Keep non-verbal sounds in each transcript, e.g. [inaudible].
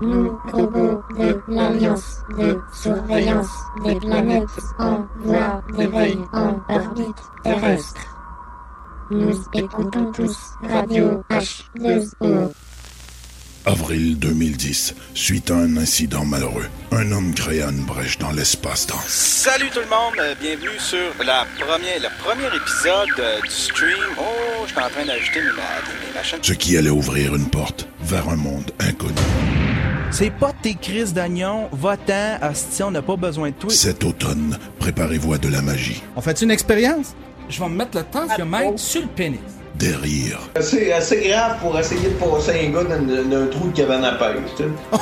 Nous, robots de l'Alliance de surveillance des planètes en voie d'éveil en orbite terrestre. Nous écoutons tous Radio H2O. Avril 2010, suite à un incident malheureux, un homme créa une brèche dans l'espace-temps. Salut tout le monde, euh, bienvenue sur la première, le premier épisode euh, du stream. Oh, je suis en train d'ajouter mes, ma- mes machines. Ce qui allait ouvrir une porte vers un monde inconnu. C'est pas tes crises d'oignon, va-t'en, asti, on n'a pas besoin de toi. Cet automne, préparez-vous à de la magie, On fait une expérience? Je vais me mettre le tensiomètre sur le pénis. des rires, C'est assez grave pour essayer de passer un gars dans, dans un trou de cabane à pêche, tu sais. [laughs]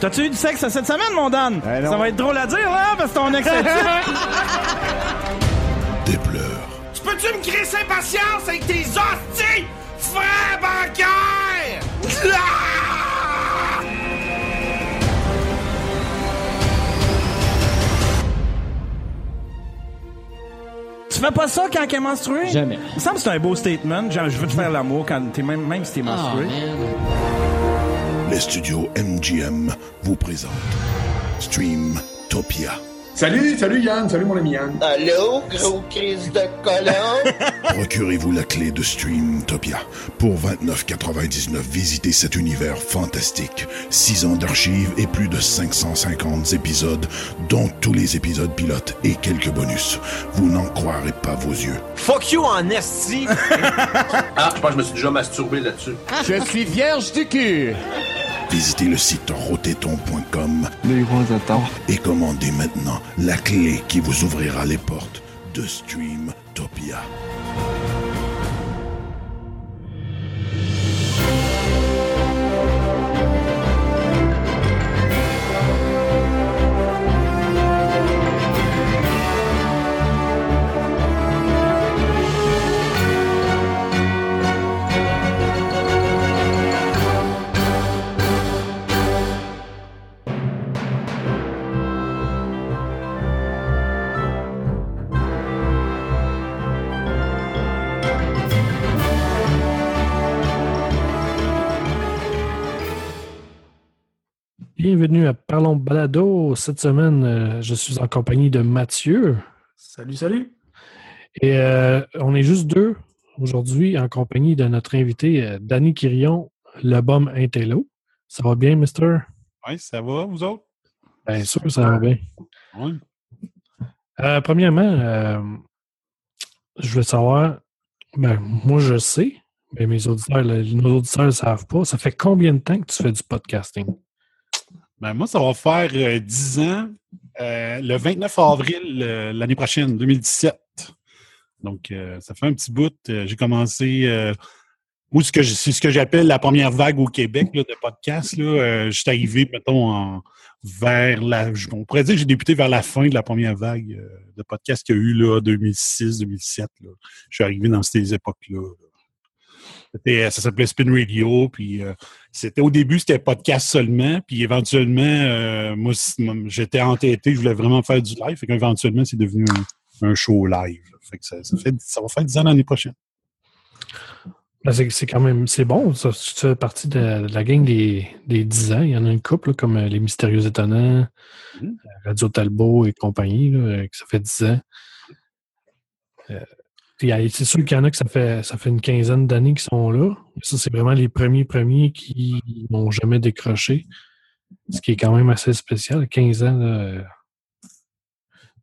T'as-tu eu du sexe cette semaine, mon Dan? Ça va être drôle à dire, là, parce que ton ex est [laughs] des pleurs, Tu peux-tu me créer sa patience avec tes hosties, frère bancaire? [laughs] Tu fais pas ça quand t'es menstrué? Jamais. Il me semble que c'est un beau statement. Genre, je veux te faire l'amour quand t'es même, même si t'es Ah, menstrué. les studios MGM vous présentent Stream Topia. Salut, salut Yann, salut mon ami Yann. Allô, gros crise de colon? [laughs] Procurez-vous la clé de Stream Topia. Pour 29,99, visitez cet univers fantastique. 6 ans d'archives et plus de 550 épisodes, dont tous les épisodes pilotes et quelques bonus. Vous n'en croirez pas vos yeux. Fuck you en esti! [laughs] Ah, je pense que je me suis déjà masturbé là-dessus. Je suis vierge du cul. Visitez le site attends. et commandez maintenant la clé qui vous ouvrira les portes de Stream Bienvenue à Parlons Balado. Cette semaine, euh, je suis en compagnie de Mathieu. Salut, salut. Et euh, on est juste deux aujourd'hui en compagnie de notre invité, euh, Danny Quirion, le bum Intello. Ça va bien, mister? Oui, ça va, vous autres? Bien sûr, ça va bien. Oui. Euh, premièrement, euh, je veux savoir, ben, moi je sais, mais mes auditeurs, le- nos auditeurs ne savent pas. Ça fait combien de temps que tu fais du podcasting? Ben, moi, ça va faire euh, 10 ans, euh, le 29 avril euh, l'année prochaine, 2017. Donc, euh, ça fait un petit bout. J'ai commencé, c'est ce que j'appelle la première vague au Québec de podcasts. Là, je suis arrivé, mettons, vers la. On pourrait dire que j'ai débuté vers la fin de la première vague de podcasts qu'il y a eu là, 2006, 2007. Là. Je suis arrivé dans ces époques-là. là. C'était- Ça s'appelait Spin Radio, puis euh, c'était au début, c'était podcast seulement, puis éventuellement, euh, moi, j'étais entêté, je voulais vraiment faire du live, fait qu'éventuellement, c'est devenu un, un show live. Fait que ça, ça fait, ça va faire 10 ans l'année prochaine. Ben, c'est quand même c'est bon. Ça, tu fais partie de, de la gang des, des 10 ans. Il y en a une couple, là, comme euh, Les Mystérieux Étonnants, Mhm. euh, Radio Talbot et compagnie, là, euh, que ça fait 10 ans. Euh, c'est sûr qu'il y en a que ça fait, ça fait une quinzaine d'années qui sont là. Ça, c'est vraiment les premiers premiers qui n'ont jamais décroché. Ce qui est quand même assez spécial. 15 ans, là, euh,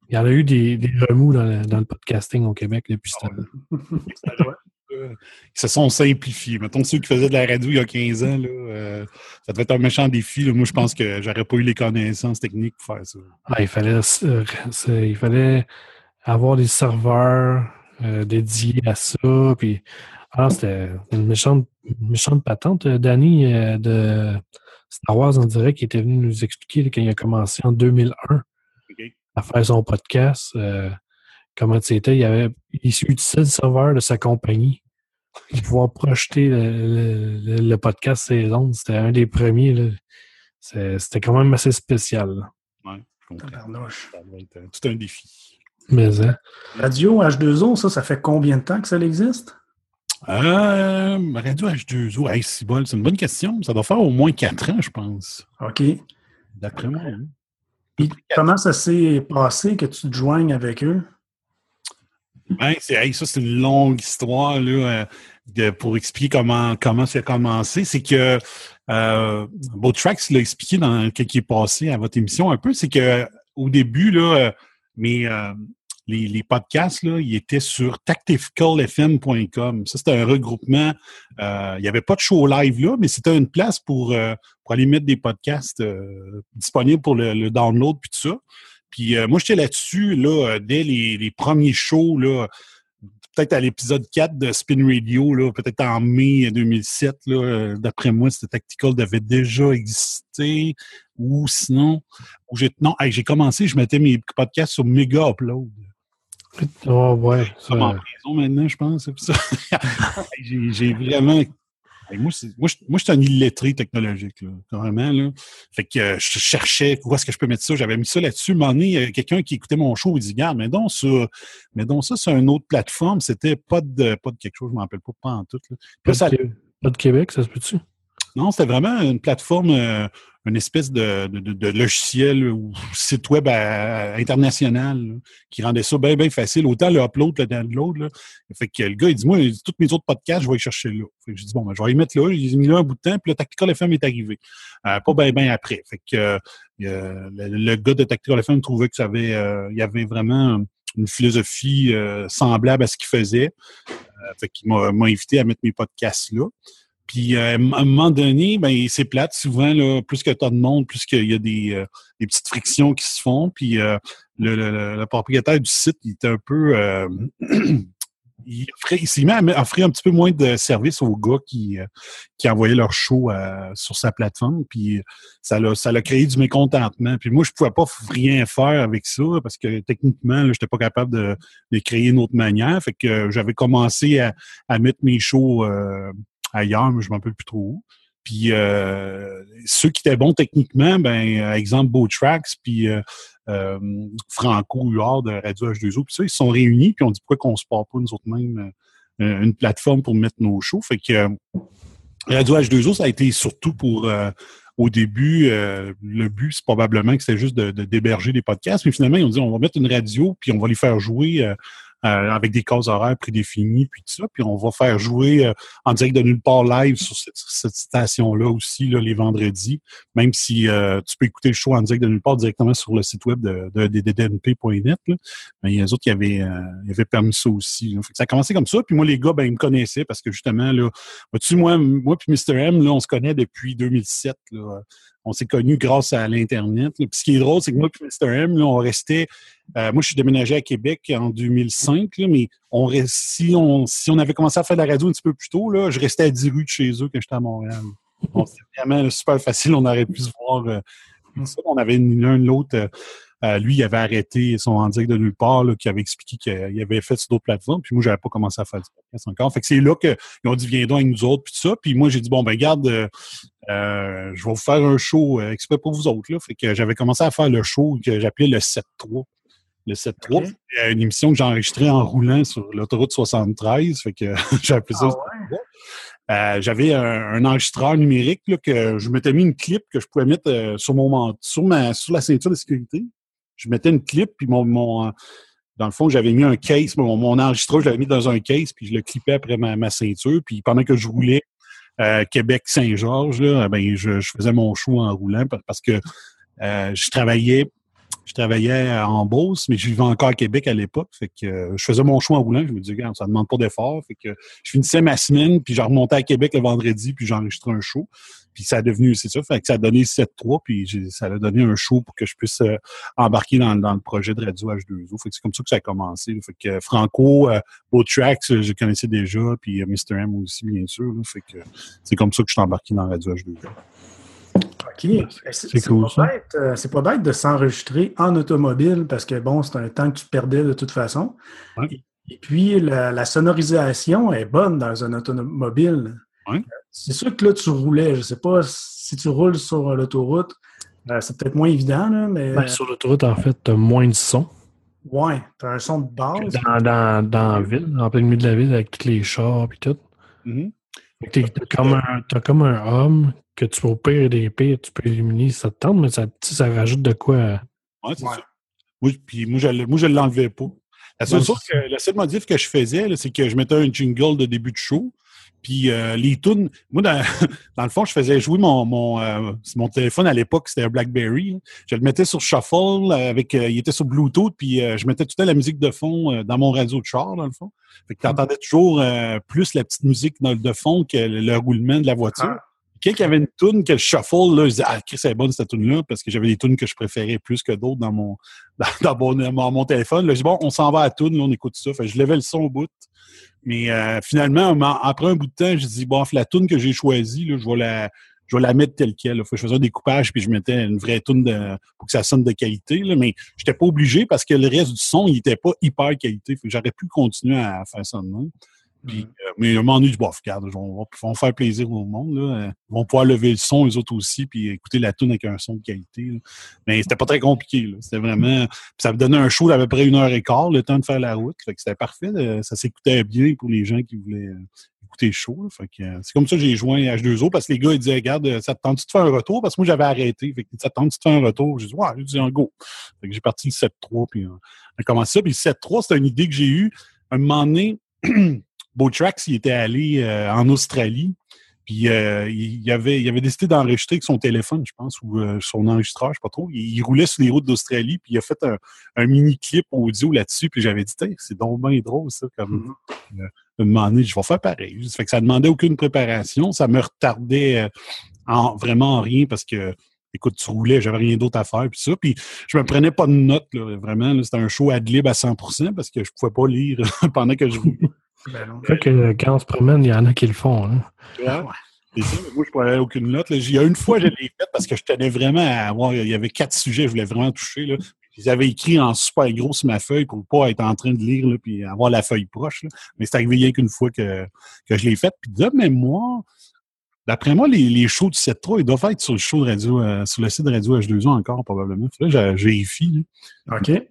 il y en a eu des, des remous dans le, dans le podcasting au Québec depuis ce temps-là. Euh, Ils se sont simplifiés. Mettons, ceux qui faisaient de la radio il y a 15 ans, là, euh, ça devait être un méchant défi. là. Moi, je pense que j'aurais pas eu les connaissances techniques pour faire ça. Ah, il, fallait, euh, il fallait avoir des serveurs euh, dédiés à ça. Puis, ah, c'était une méchante, une méchante patente. Euh, Danny euh, de Star Wars en direct qui était venu nous expliquer là, quand il a commencé en 2001 OK? à faire son podcast. euh, comment c'était. Il, avait, il utilisait le serveur de sa compagnie pour pouvoir projeter le, le- le- le podcast ondes. C'était un des premiers. là. C'était quand même assez spécial. là. Ouais, je comprends. Tout un défi. Mais, hein, Radio H2O, ça, ça fait combien de temps que ça existe? Euh, Radio H2O, hey, c'est bon, une bonne question. Ça doit faire au moins 4 ans, je pense. OK. D'après moi. Puis comment ça s'est passé que tu te joignes avec eux? Ben, hey, ça, c'est une longue histoire là, euh, de- pour expliquer comment, comment ça a commencé. C'est que euh, Botrax l'a expliqué dans ce qui est passé à votre émission un peu, c'est que au début, là, euh, mes, euh, les, podcasts, là, ils étaient sur tacticalfm.com. Ça, c'était un regroupement. euh, il n'y avait pas de show live là, mais c'était une place pour, euh, pour aller mettre des podcasts euh, disponibles pour le, download puis tout ça. Puis moi, j'étais là-dessus, là, dès les, premiers shows, là, peut-être à l'épisode 4 de Spin Radio, là, peut-être en mai 2007, là, d'après moi, c'était Tactical devait déjà exister. Ou sinon, j'ai, non, j'ai commencé, je mettais mes podcasts sur Mega Upload. Oh, ouais. Comme en ça- prison maintenant, je pense. ça. [laughs] j'ai, vraiment. Moi, moi, je, moi, je suis un illettré technologique, là, carrément. Là. Fait que euh, je cherchais où est-ce que je peux mettre ça. J'avais mis ça là-dessus. Y a quelqu'un qui écoutait mon show, il dit Garde, mais donc ça, mais donc ça, c'est une autre plateforme. C'était pas de pas de quelque chose, je m'en rappelle pas, pas en tout. Là. Puis Pas là, ça- de, pas de Québec, ça se peut-tu? Non, c'était vraiment une plateforme, euh, une espèce de, logiciel ou site web international qui rendait ça bien, bien facile. Autant le upload le download. Là. Fait que le gars, il dit Moi, il dit, tous mes autres podcasts, je vais les chercher là. Je dis Bon, ben, je vais les mettre là. J'ai mis là un bout de temps, puis le Tactical FM est arrivé. Euh, pas bien, bien après. Fait que euh, le, gars de Tactical FM trouvait que ça avait, y avait vraiment une philosophie semblable à ce qu'il faisait. Fait qu'il m'a invité à mettre mes podcasts là. Puis euh, à un moment donné, ben c'est plate souvent là, plus que t'as de monde, plus qu'il y a des, euh, des petites frictions qui se font. Puis euh, le, le- le- propriétaire du site, il était un peu, euh, [clears throat] il, s'est mis à offrir un petit peu moins de services aux gars qui, euh, qui envoyaient leur show euh, sur sa plateforme. Puis ça l'a, ça l'a créé du mécontentement. Puis moi, je pouvais pas rien faire avec ça parce que techniquement, je n'étais pas capable de, de créer une autre manière. Fait que j'avais commencé à, à mettre mes shows ailleurs, mais je m'en rappelle plus trop où. Puis euh, ceux qui étaient bons techniquement, ben euh, exemple Tracks, puis euh, Franco Huard de Radio H2O, puis ça, ils se sont réunis, puis on dit pourquoi qu'on se part pas nous autres mêmes une plateforme pour mettre nos shows? Fait que Radio H2O, ça a été surtout pour au début, le but, c'est probablement que c'était juste de, de- d'héberger des podcasts, mais finalement, ils ont dit on va mettre une radio, puis on va les faire jouer euh, euh, avec des cases horaires prédéfinies, puis tout ça, puis on va faire jouer euh, en direct de nulle part live sur cette, cette station-là aussi, là, les vendredis, même si euh, tu peux écouter le show en direct de nulle part directement sur le site web de, de, de DDNP.net, là. mais il y a des autres qui avaient, euh, avaient permis ça aussi. Fait que ça a commencé comme ça, puis moi, les gars, ben, ils me connaissaient parce que justement, là, vois-tu, moi, moi puis Mr. M, là, on se connaît depuis 2007, là. On s'est connus grâce à l'Internet. ce qui est drôle, c'est que moi et Mr. M, on restait. euh, moi, je suis déménagé à Québec en 2005, là, mais si, on, avait commencé à faire de la radio un petit peu plus tôt, je restais à 10 rues de chez eux quand j'étais à Montréal. Donc, c'était vraiment super facile. On aurait pu se voir. euh, on avait l'un l'autre. Euh, lui, il avait arrêté son direct de nulle part, là, qui avait expliqué qu'il avait fait sur d'autres plateformes. Puis moi, j'avais pas commencé à faire du podcast encore. Fait que c'est là qu'ils ont dit viens donc avec nous autres, puis tout ça. Puis moi, j'ai dit bon ben garde, euh, euh, je vais vous faire un show euh, exprès pour vous autres. Là. Fait que j'avais commencé à faire le show que j'appelais le 7-3. Le 7-3, Ok. c'était une émission que j'enregistrais en roulant sur l'autoroute 73. Fait que [laughs] j'ai appelé ça. Euh, j'avais un, un enregistreur numérique là, que je m'étais mis une clip que je pouvais mettre euh, sur mon sur ma sur la ceinture de sécurité. Je mettais une clip puis mon, mon euh, dans le fond j'avais mis un case mon, mon enregistreur je l'avais mis dans un case puis je le clippais après ma, ceinture puis pendant que je roulais euh, Québec Saint-Georges là ben je, faisais mon show en roulant pa- parce que euh, je travaillais je travaillais en Beauce, mais je vivais encore à Québec à l'époque. Je faisais mon choix en roulant. Je me disais, ça ne demande pas d'effort. Fait que je finissais ma semaine, puis je remontais à Québec le vendredi, puis j'enregistrais un show. Puis ça a devenu, c'est ça, fait que ça a donné 7-3, puis ça a donné un show pour que je puisse euh, embarquer dans, dans le projet de Radio H2O. Fait que c'est comme ça que ça a commencé. là. Fait que euh, Franco, euh, Beau Tracks, euh, je connaissais déjà, puis Mr. M aussi, bien sûr. là. Fait que c'est comme ça que je suis embarqué dans Radio H2O. OK. Eh, C'est cool, pas bête, pas bête de s'enregistrer en automobile parce que, bon, c'est un temps que tu perdais de toute façon. Ouais. Et, et puis, la, la sonorisation est bonne dans un automobile. Ouais. C'est sûr que là, tu roulais. Je sais pas si tu roules sur l'autoroute. euh, c'est peut-être moins évident, là, mais Ben, sur l'autoroute, en fait, tu as moins de son. ouais, tu as un son de base. Dans, dans, dans la ville, en plein milieu de la ville, avec tous les chars et tout. Mhm. Fait que T'as comme, un- t'as comme un homme que tu peux au pire des pires, tu peux éliminer ça te tente, mais ça, tu ça rajoute de quoi. euh, Ouais, c'est ça. Moi, puis moi, je ne moi, je l'enlevais pas. La seule, Ouais, chose que, la seule modif que je faisais, c'est que je mettais un jingle de début de show. Puis euh, les tunes, moi, dans, [laughs] dans le fond, je faisais jouer mon, mon, euh, mon téléphone à l'époque, c'était un BlackBerry. hein. Je le mettais sur Shuffle, avec, euh, il était sur Bluetooth, puis euh, je mettais tout le temps la musique de fond euh, dans mon radio de char, dans le fond. Fait que tu entendais toujours euh, plus la petite musique de fond que le, le roulement de la voiture. Quelqu'un qui avait une tune que le shuffle, là, je disais, ah, c'est bonne cette tune-là, parce que j'avais des tunes que je préférais plus que d'autres [laughs] dans mon, dans, mon, téléphone. Là, je dis, bon, on s'en va à la tune, là, on écoute ça. Je levais le son au bout. Mais euh, finalement, après un bout de temps, je dis, bon, la tune que j'ai choisie, là, je vais la, je vais la mettre telle quelle. Faut que je faisais un découpage, puis je mettais une vraie tune de, pour que ça sonne de qualité. Là. Mais j'étais pas obligé parce que le reste du son, il était pas hyper qualité. J'aurais pu continuer à faire ça de même. Puis, euh, mais à un moment donné, je bon, regarde, on va, on va faire plaisir au monde. Là. Euh, Ils vont pouvoir lever le son, les autres aussi, puis écouter la tune avec un son de qualité. là. Mais c'était pas très compliqué. C'était vraiment. puis ça me donnait un show d'à peu près une heure et quart, le temps de faire la route. Fait que c'était parfait. là. Ça s'écoutait bien pour les gens qui voulaient euh, écouter le show. Fait que euh, c'est comme ça que j'ai joint H2O parce que les gars ils disaient Regarde, euh, ça te tente de faire un retour? Parce que moi j'avais arrêté. Fait que ça te tente de faire un retour? J'ai dit Ouais, j'ai dit en go. Fait que j'ai parti le 7-3 puis euh, on a commencé ça. Puis le 7-3, c'était une idée que j'ai eue. Un moment donné, [clears throat] Botrax, il était allé euh, en Australie. Puis euh, il, avait, il avait décidé d'enregistrer avec son téléphone, je pense, ou euh, son enregistreur, je sais pas trop. Il, il roulait sur les routes d'Australie, puis il a fait un, un mini-clip audio là-dessus. Puis j'avais dit, c'est donc bien drôle, ça, comme euh, de demander, je vais faire pareil. Ça fait que ça demandait aucune préparation. Ça me retardait en, vraiment en rien parce que écoute, tu roulais, j'avais rien d'autre à faire, puis ça. Puis je me prenais pas de notes, là, vraiment. là, C'était un show ad lib à 100% parce que je pouvais pas lire [laughs] pendant que je roulais. [laughs] Fait que euh, quand on se promène, il y en a qui le font. hein. Ouais. C'est ça, mais moi, je prenais aucune note. là. Il y a une fois, je l'ai faite parce que je tenais vraiment à avoir. Il y avait quatre sujets, je voulais vraiment toucher. Là. Ils avaient écrit en super gros sur ma feuille pour pas être en train de lire là, puis avoir la feuille proche. là. Mais c'est arrivé rien qu'une fois que, que je l'ai faite. Puis de mémoire, d'après moi, les, les shows du 7.3, ils doivent être sur le show de radio, euh, sur le site de Radio H2O encore, probablement. Là, j'ai vérifié. OK. Euh,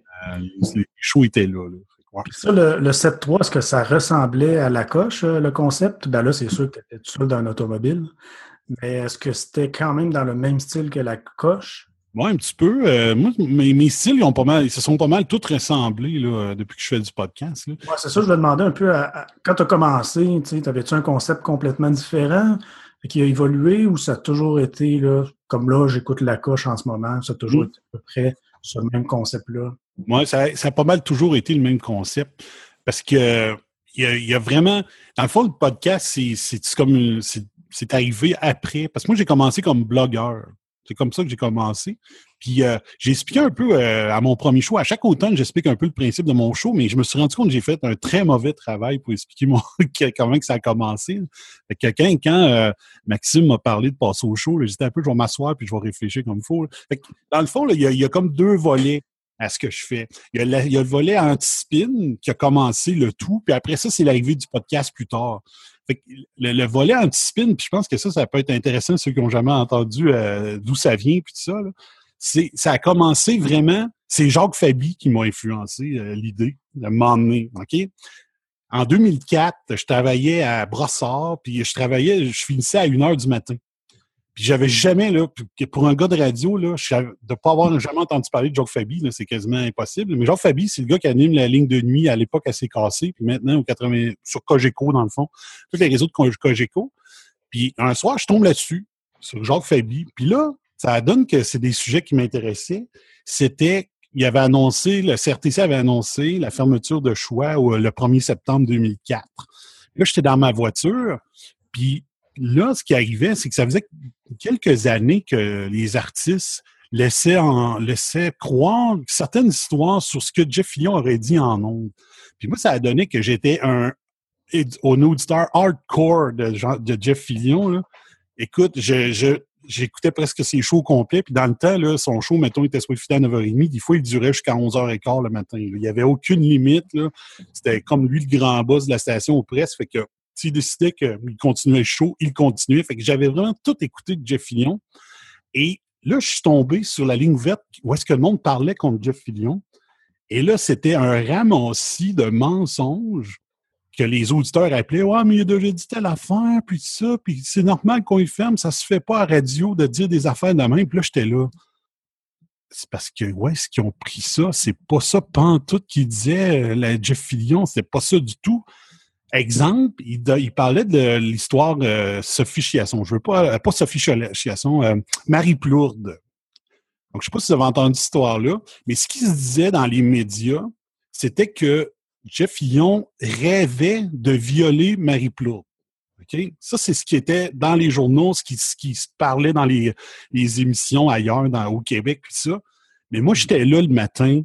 les shows étaient là. là. Ouais. Ça, le, le 7.3, est-ce que ça ressemblait à la coche, euh, le concept? Ben là, c'est sûr que tu étais tout seul dans un automobile. Mais est-ce que c'était quand même dans le même style que la coche? Ouais, un petit peu. Euh, moi, mes, mes styles, ils, ont pas mal, ils se sont pas mal tous ressemblés là, depuis que je fais du podcast. C'est ça, je vais demander un peu, à- à- quand tu as commencé, tu avais-tu un concept complètement différent? Qui a évolué ou ça a toujours été, là, comme là, j'écoute la coche en ce moment, ça a toujours Mm. été à peu près ce même concept-là? Moi, ça, ça a pas mal toujours été le même concept. Parce que il y a, il y a vraiment. Dans le fond, le podcast, c'est- comme c'est arrivé après. Parce que moi, j'ai commencé comme blogueur. C'est comme ça que j'ai commencé. Puis euh, j'ai expliqué un peu euh, à mon premier show. À chaque automne, j'explique un peu le principe de mon show, mais je me suis rendu compte que j'ai fait un très mauvais travail pour expliquer [laughs] comment que ça a commencé. Fait que quand, euh, Maxime m'a parlé de passer au show, j'étais un peu, je vais m'asseoir puis je vais réfléchir comme il faut. Fait que, dans le fond, il y, a, comme deux volets à ce que je fais. Il y y a le volet anti-spin qui a commencé le tout, puis après ça, c'est l'arrivée du podcast plus tard. Le, le volet anti-spin, puis je pense que ça, ça peut être intéressant, ceux qui n'ont jamais entendu euh, d'où ça vient, puis tout ça. C'est, ça a commencé vraiment, c'est Jacques Fabi qui m'a influencé euh, l'idée de m'emmener, OK? En 2004, je travaillais à Brossard, puis je travaillais, je finissais à 1 heure du matin. Puis j'avais jamais, là, pour un gars de radio, là, de ne pas avoir jamais entendu parler de Jacques Fabi, c'est quasiment impossible. Mais Jacques Fabi, c'est le gars qui anime la ligne de nuit à l'époque assez cassée, puis maintenant au 80, sur Cogeco, dans le fond, tous les réseaux de Co- Cogeco. Puis un soir, je tombe là-dessus, sur Jacques Fabi. Puis là, ça donne que c'est des sujets qui m'intéressaient. C'était, il avait annoncé, le CRTC avait annoncé la fermeture de choix le 1er septembre 2004. Là, j'étais dans ma voiture, puis là, ce qui arrivait, c'est que ça faisait quelques années que les artistes laissaient, en, laissaient croire certaines histoires sur ce que Jeff Fillon aurait dit en ondes. Puis moi, ça a donné que j'étais un, un auditeur hardcore de, Jeff Fillion. Là. Écoute, j'écoutais presque ses shows complets. Puis dans le temps, son show, mettons, il était filer à 9h30. Des fois, il durait jusqu'à 11h15 le matin. Il n'y avait aucune limite. C'était comme lui, le grand boss de la station aux presses. Fait que s'il décidait qu'il continuait show, il continuait. Fait que j'avais vraiment tout écouté de Jeff Fillion. Et là, je suis tombé sur la ligne verte où est-ce que le monde parlait contre Jeff Fillion. Et là, c'était un ramassis de mensonges que les auditeurs appelaient Ouais, mais il a déjà dit telle affaire, puis ça, puis c'est normal qu'on y ferme, ça se fait pas à radio de dire des affaires de même. Puis là, j'étais là. C'est parce que, ouais, ce qu'ils ont pris ça, c'est pas ça, pantoute, qui disait euh, la Jeff Fillion, c'est pas ça du tout. Exemple, il, parlait de l'histoire Sophie Chiasson. Je veux pas, euh, pas Sophie Chiasson, euh, Marie Plourde. Donc, je sais pas si vous avez entendu cette histoire-là, mais ce qui se disait dans les médias, c'était que Jeff Fillon rêvait de violer Marie Plourde. Ça, c'est ce qui était dans les journaux, ce qui, ce qui se parlait dans les, les émissions ailleurs, dans, au Québec, puis ça. Mais moi, j'étais là le matin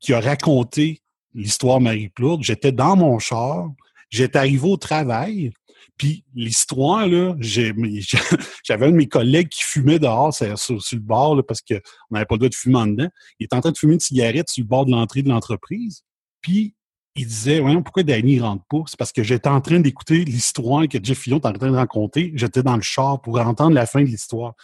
qui a raconté l'histoire Marie Plourde. J'étais dans mon char, j'étais arrivé au travail, puis l'histoire, là, [laughs] j'avais un de mes collègues qui fumait dehors sur, sur- le bord, là, parce qu'on n'avait pas le droit de fumer en dedans. Il était en train de fumer une cigarette sur le bord de l'entrée de l'entreprise. Puis il disait, voyons, pourquoi Danny rentre pas? C'est parce que j'étais en train d'écouter l'histoire que Jeff Fillon était en train de raconter. J'étais dans le char pour entendre la fin de l'histoire.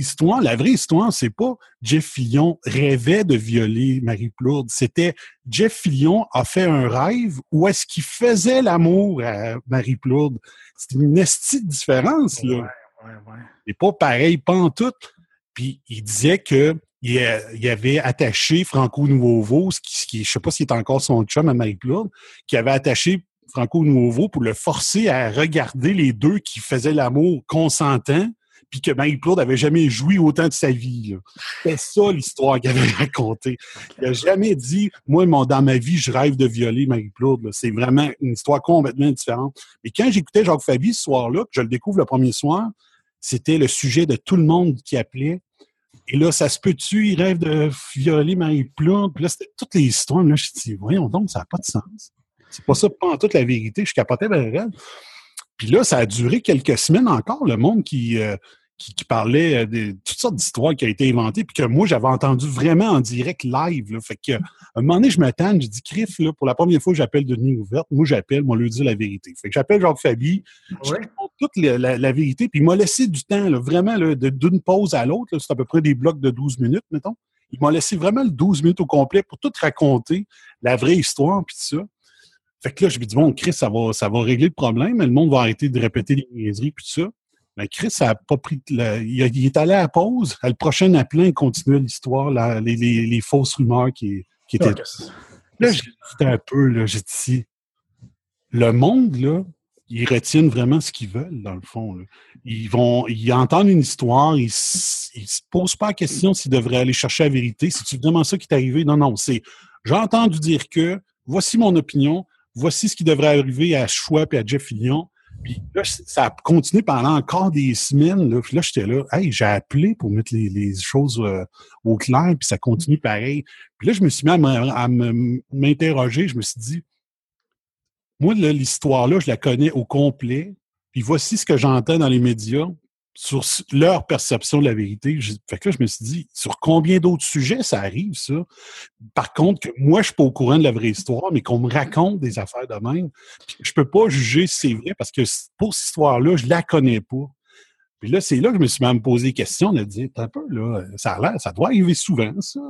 L'histoire, la vraie histoire, c'est pas Jeff Fillon rêvait de violer Marie Plourde. C'était Jeff Fillon a fait un rêve où est-ce qu'il faisait l'amour à Marie Plourde. C'est une estie de différence, là. Ouais, ouais. C'est pas pareil, pas en tout. Puis il disait que il, il avait attaché Franco Nouveau, ce qui, je sais pas s'il est encore son chum à Marie-Claude, qui avait attaché Franco Nouveau pour le forcer à regarder les deux qui faisaient l'amour consentant, puis que Marie-Claude avait jamais joui autant de sa vie. C'était ça l'histoire qu'il avait racontée. Il a jamais dit, moi, dans ma vie, je rêve de violer Marie-Claude. là. C'est vraiment une histoire complètement différente. Mais quand j'écoutais Jacques Fabi ce soir-là, que je le découvre le premier soir, c'était le sujet de tout le monde qui appelait. Et là, ça se peut-tu, il rêve de violer Marie-Claude? Puis là, c'était toutes les histoires. Là, je dis, voyons donc, ça n'a pas de sens. C'est pas ça, pas en toute la vérité. Je capotais ben raide. Puis là, ça a duré quelques semaines encore, le monde qui, euh, qui, qui parlait euh, de toutes sortes d'histoires qui ont été inventées, puis que moi, j'avais entendu vraiment en direct live. Là. Fait que, à un moment donné, je me tanne, je dis, Criff, là, pour la première fois, j'appelle Denis Ouverte. Moi, j'appelle, moi, lui dire la vérité. Fait que j'appelle Jacques Fabi, je Ouais. raconte toute la, la- la vérité, puis il m'a laissé du temps, là, vraiment, là, de- d'une pause à l'autre. C'est à peu près des blocs de 12 minutes, mettons. Il m'a laissé vraiment le 12 minutes au complet pour tout raconter, la vraie histoire, puis tout ça. Fait que là, je me dis, bon, Chris, ça va, ça va régler le problème, le monde va arrêter de répéter les niaiseries, puis tout ça. Mais Chris, ça a pas pris. la- il, est allé à la pause. À le prochain appelant, il continuait l'histoire, les, les- les fausses rumeurs qui, qui étaient. Ok. Là, j'ai dit un peu, là, j'ai dit, le monde, là, ils retiennent vraiment ce qu'ils veulent, dans le fond. là. Ils vont, ils entendent une histoire, ils, ils se posent pas la question s'ils devraient aller chercher la vérité. C'est vraiment ça qui est arrivé? Non, non, c'est, j'ai entendu dire que, voici mon opinion, voici ce qui devrait arriver à Choix et à Jeff Fillion. Puis là, ça a continué pendant encore des semaines. Là, Puis là j'étais là, hey, j'ai appelé pour mettre les, les choses euh, au clair, puis ça continue pareil. Puis là, je me suis mis à m'interroger. Je me suis dit, moi, là, l'histoire-là, je la connais au complet. Puis voici ce que j'entends dans les médias sur leur perception de la vérité. Fait que là, je me suis dit, sur combien d'autres sujets ça arrive, ça? Par contre, que moi, je suis pas au courant de la vraie histoire, mais qu'on me raconte des affaires de même. Je peux pas juger si c'est vrai parce que pour cette histoire-là, je la connais pas. Puis là, c'est là que je me suis même posé des questions de dire, un peu, là, ça a ça doit arriver souvent, ça.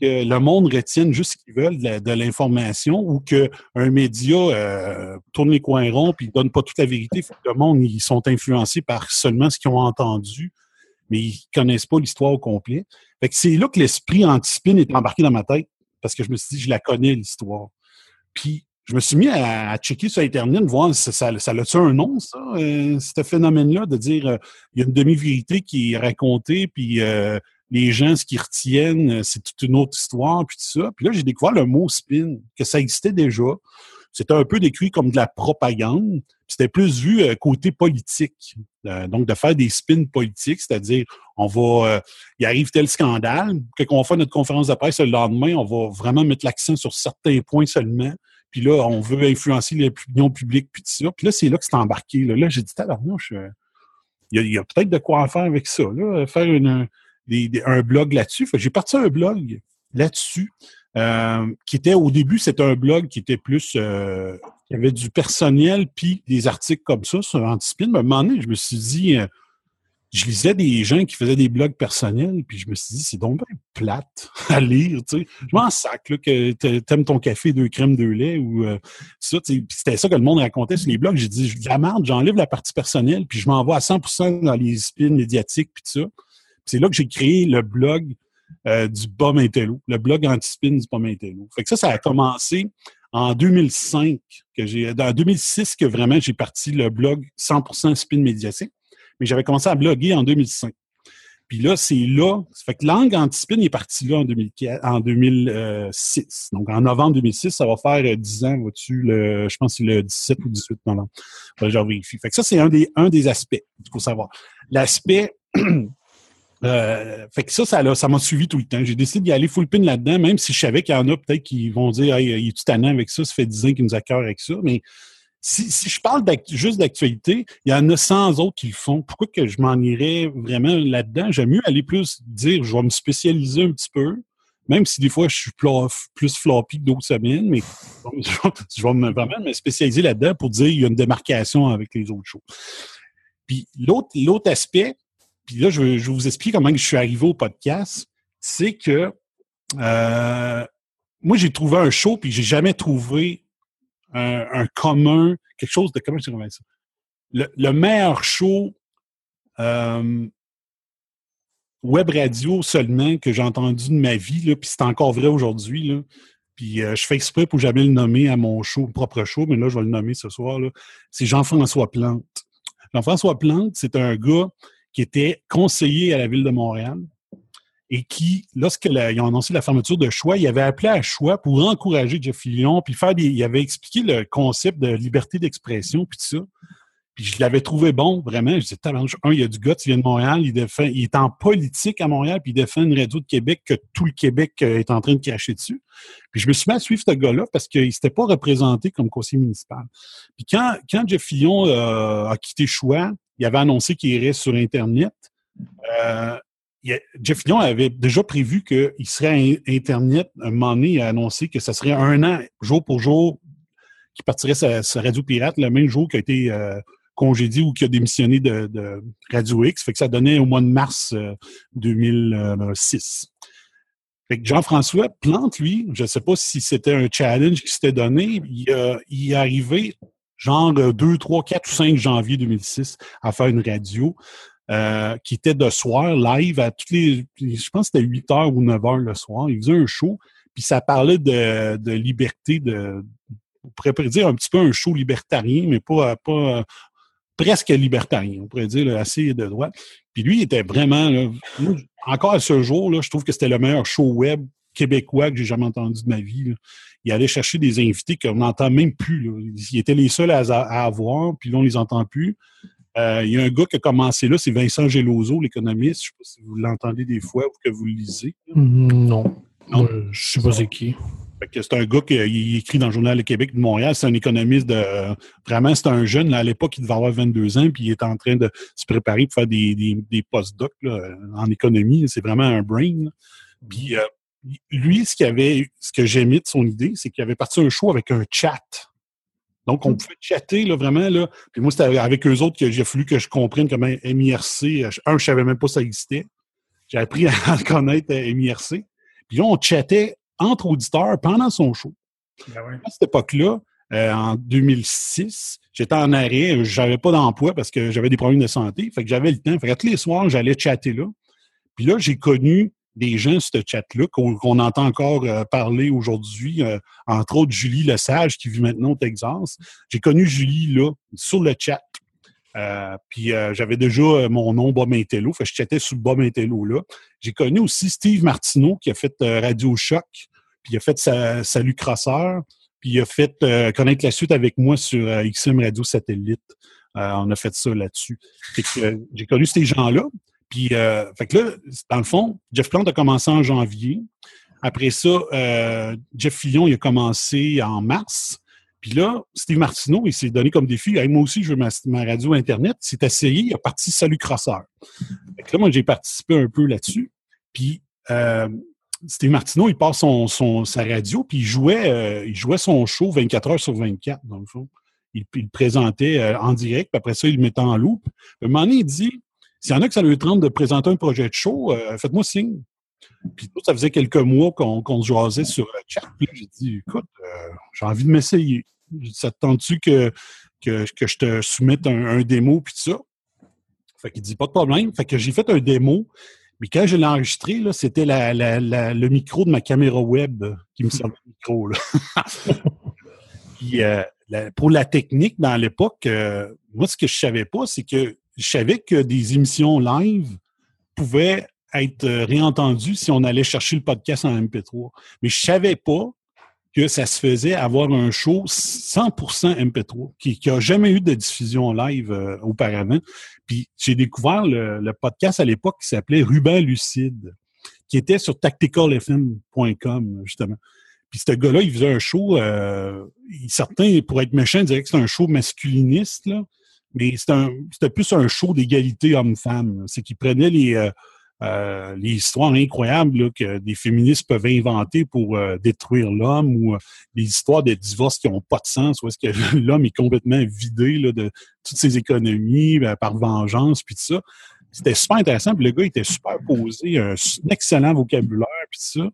Que le monde retienne juste ce qu'ils veulent de l'information ou qu'un média euh, tourne les coins ronds puis donne pas toute la vérité. Fait que le monde, ils sont influencés par seulement ce qu'ils ont entendu, mais ils connaissent pas l'histoire au complet. Fait que c'est là que l'esprit anti-spin est embarqué dans ma tête parce que je me suis dit, je la connais, l'histoire. Puis, je me suis mis à, checker sur Internet, voir si ça, ça a-tu un nom, ça, euh, ce phénomène-là, de dire euh, il y a une demi-vérité qui est racontée, puis euh, les gens, ce qu'ils retiennent, euh, c'est toute une autre histoire, puis tout ça. Puis là, j'ai découvert le mot spin, que ça existait déjà. C'était un peu décrit comme de la propagande. C'était plus vu euh, côté politique. Euh, donc, de faire des spins politiques, c'est-à-dire, on va, il arrive tel scandale, que qu'on va faire notre conférence de presse le lendemain, on va vraiment mettre l'accent sur certains points seulement. Puis là, on veut influencer l'opinion publique, puis tout ça. Puis là, c'est là que c'est embarqué. Là, j'ai dit, tabarnouche, euh, il y a, il y a peut-être de quoi faire avec ça. Là, faire une, un blog là-dessus. J'ai parti un blog là-dessus, euh, qui était au début, c'était un blog qui était plus, euh, qui avait du personnel, puis des articles comme ça sur Antispin. Mais à un moment donné, je me suis dit, euh, je lisais des gens qui faisaient des blogs personnels, puis je me suis dit, c'est donc bien plate [laughs] à lire, tu sais. Je m'en sac, là, que t'aimes ton café, deux crèmes, deux laits, ou euh, ça, tu c'était ça que le monde racontait sur les blogs. J'ai dit, la merde, j'enlève la partie personnelle, puis je m'envoie à 100% dans les spins médiatiques, puis tout ça. C'est là que j'ai créé le blog euh, du Bas Intello, le blog anti-spin du Bas Intello. Fait que ça, ça a commencé en 2005, que j'ai, en 2006 que vraiment j'ai parti le blog 100% spin médiatique mais j'avais commencé à bloguer en 2005. Puis là, c'est là. Ça fait que Langue Antispin est parti là en, 2004, en 2006. Donc, en novembre 2006, ça va faire 10 ans, vois-tu, le, je pense que c'est le 17 ou 18 novembre. Enfin, j'en vérifie. Fait que ça, c'est un des, un des aspects qu'il faut savoir. L'aspect... [clears throat] Euh, fait que ça, ça, m'a suivi tout le temps. J'ai décidé d'y aller full pin là-dedans, même si je savais qu'il y en a peut-être qui vont dire Hey, il est tout tannant avec ça, ça fait 10 ans qu'il nous a cœur avec ça. Mais si, je parle juste d'actualité, il y en a 100 autres qui le font. Pourquoi que je m'en irais vraiment là-dedans? J'aime mieux aller plus dire, je vais me spécialiser un petit peu, même si des fois je suis plus floppy que d'autres semaines, mais [laughs] je vais vraiment me spécialiser là-dedans pour dire qu'il y a une démarcation avec les autres choses. Puis l'autre aspect, puis là, je vais, vous expliquer comment je suis arrivé au podcast, c'est que euh, moi, j'ai trouvé un show, puis j'ai jamais trouvé un, commun, quelque chose de comment je ça? Le, meilleur show euh, web radio seulement que j'ai entendu de ma vie, puis c'est encore vrai aujourd'hui. Puis euh, je fais exprès pour jamais le nommer à mon show, propre show, mais là, je vais le nommer ce soir. C'est Jean-François Plante. Jean-François Plante, c'est un gars qui était conseiller à la Ville de Montréal et qui, lorsqu'ils ont annoncé la fermeture de Choix, il avait appelé à Choix pour encourager Jeff Fillion, puis faire des, il avait expliqué le concept de liberté d'expression, puis tout ça. Puis je l'avais trouvé bon, vraiment. Je disais, un, il y a du gars, il vient de Montréal, il, est en politique à Montréal, puis il défend une radio de Québec que tout le Québec euh, est en train de cracher dessus. Puis je me suis mis à suivre ce gars-là parce qu'il ne s'était pas représenté comme conseiller municipal. Puis quand, quand Jeff Fillon euh, a quitté Choix, il avait annoncé qu'il irait sur Internet. Euh, Jeff Lyon avait déjà prévu qu'il serait à Internet un moment donné. Il a annoncé que ça serait un an, jour pour jour, qu'il partirait sa, Radio Pirate le même jour qu'il a été euh, congédié ou qu'il a démissionné de, Radio X. Fait que ça donnait au mois de mars 2006. Euh, fait que Jean-François Plante, lui, je ne sais pas si c'était un challenge qui s'était donné, il, il est arrivé genre 2, 3, 4 ou 5 janvier 2006 à faire une radio. Euh, qui était de soir, live, à toutes les. Je pense que c'était 8 h ou 9 h le soir. Il faisait un show, puis ça parlait de, de liberté, de. On pourrait dire un petit peu un show libertarien, mais pas, pas presque libertarien, on pourrait dire assez de droite. Puis lui, il était vraiment. encore à ce jour, là, je trouve que c'était le meilleur show web québécois que j'ai jamais entendu de ma vie. Il allait chercher des invités qu'on n'entend même plus. Ils étaient les seuls à, à avoir, puis là, on les entend plus. Euh, il y a un gars qui a commencé là, c'est Vincent Geloso, l'économiste. Je ne sais pas si vous l'entendez des fois ou que vous le lisez. Mm, non. non? je ne sais pas c'est qui. C'est un gars qui écrit dans le Journal de Québec de Montréal. C'est un économiste de. Vraiment, c'est un jeune. à l'époque, il devait avoir 22 ans, puis il est en train de se préparer pour faire des, des, des post-docs en économie. C'est vraiment un brain. Puis euh, lui, ce, qu'il avait, ce que j'aimais de son idée, c'est qu'il avait parti un show avec un chat. Donc, on mm. pouvait chatter là, vraiment. Là. Puis moi, c'était avec eux autres que j'ai fallu que je comprenne comment MIRC. Un, je savais même pas ça existait. J'ai appris [laughs] à connaître euh, MIRC. Puis là, on chattait entre auditeurs pendant son show. Ben À cette époque-là, euh, en 2006, j'étais en arrêt, j'avais pas d'emploi parce que j'avais des problèmes de santé. Fait que j'avais le temps. Fait que tous les soirs, j'allais chatter là. Puis là, j'ai connu des gens ce chat-là qu'on entend encore euh, parler aujourd'hui, euh, entre autres Julie Lesage qui vit maintenant au Texas. J'ai connu Julie là, sur le chat. Euh, puis j'avais déjà mon nom Bob Intello, fait je chattais sur Bob Intello là. J'ai connu aussi Steve Martineau qui a fait Radio Choc, puis il a fait Salut Crosseur, puis il a fait connaître la suite avec moi sur XM Radio Satellite. on a fait ça là-dessus. J'ai connu ces gens-là. Puis, euh, fait que là, dans le fond, Jeff Plante a commencé en janvier. Après ça, euh, Jeff Fillon, il a commencé en mars. Puis là, Steve Martineau, il s'est donné comme défi, moi aussi, je veux ma, radio Internet. Il s'est essayé, il a parti Salut Crosseur. Fait que là, moi, j'ai participé un peu là-dessus. Puis, euh, Steve Martineau, il passe son, son, sa radio, puis il jouait, il jouait son show 24 heures sur 24, dans le fond. Il, le présentait en direct, puis après ça, il le mettait en loupe. À un moment donné, il dit s'il y en a que ça leur tente de présenter un projet de show, euh, faites-moi signe. Puis ça faisait quelques mois qu'on se jasait sur le chat. Puis j'ai dit, écoute, euh, j'ai envie de m'essayer. Ça te tente-tu que, que, que, je te soumette un, démo puis tout ça? Fait qu'il dit, pas de problème. Fait que j'ai fait un démo. Mais quand je l'ai enregistré, c'était le micro de ma caméra web qui me servait le micro. [laughs] Puis, euh, pour la technique, dans l'époque, euh, moi, ce que je savais pas, c'est que je savais que des émissions live pouvaient être euh, réentendues si on allait chercher le podcast en MP3. Mais je savais pas que ça se faisait avoir un show 100% MP3, qui n'a jamais eu de diffusion live euh, auparavant. Puis j'ai découvert le, podcast à l'époque qui s'appelait Ruban Lucide, qui était sur tacticalfm.com, justement. Puis ce gars-là, il faisait un show, euh, certains, pour être méchants, diraient que c'est un show masculiniste, là, mais c'était plus un show d'égalité homme-femme. C'est qu'il prenait les, euh, euh, histoires incroyables que des féministes peuvent inventer pour euh, détruire l'homme ou les histoires de divorce qui n'ont pas de sens, où est-ce que [laughs] l'homme est complètement vidé de toutes ses économies par vengeance, puis tout ça. C'était super intéressant, puis le gars était super posé, un, excellent vocabulaire, puis ça.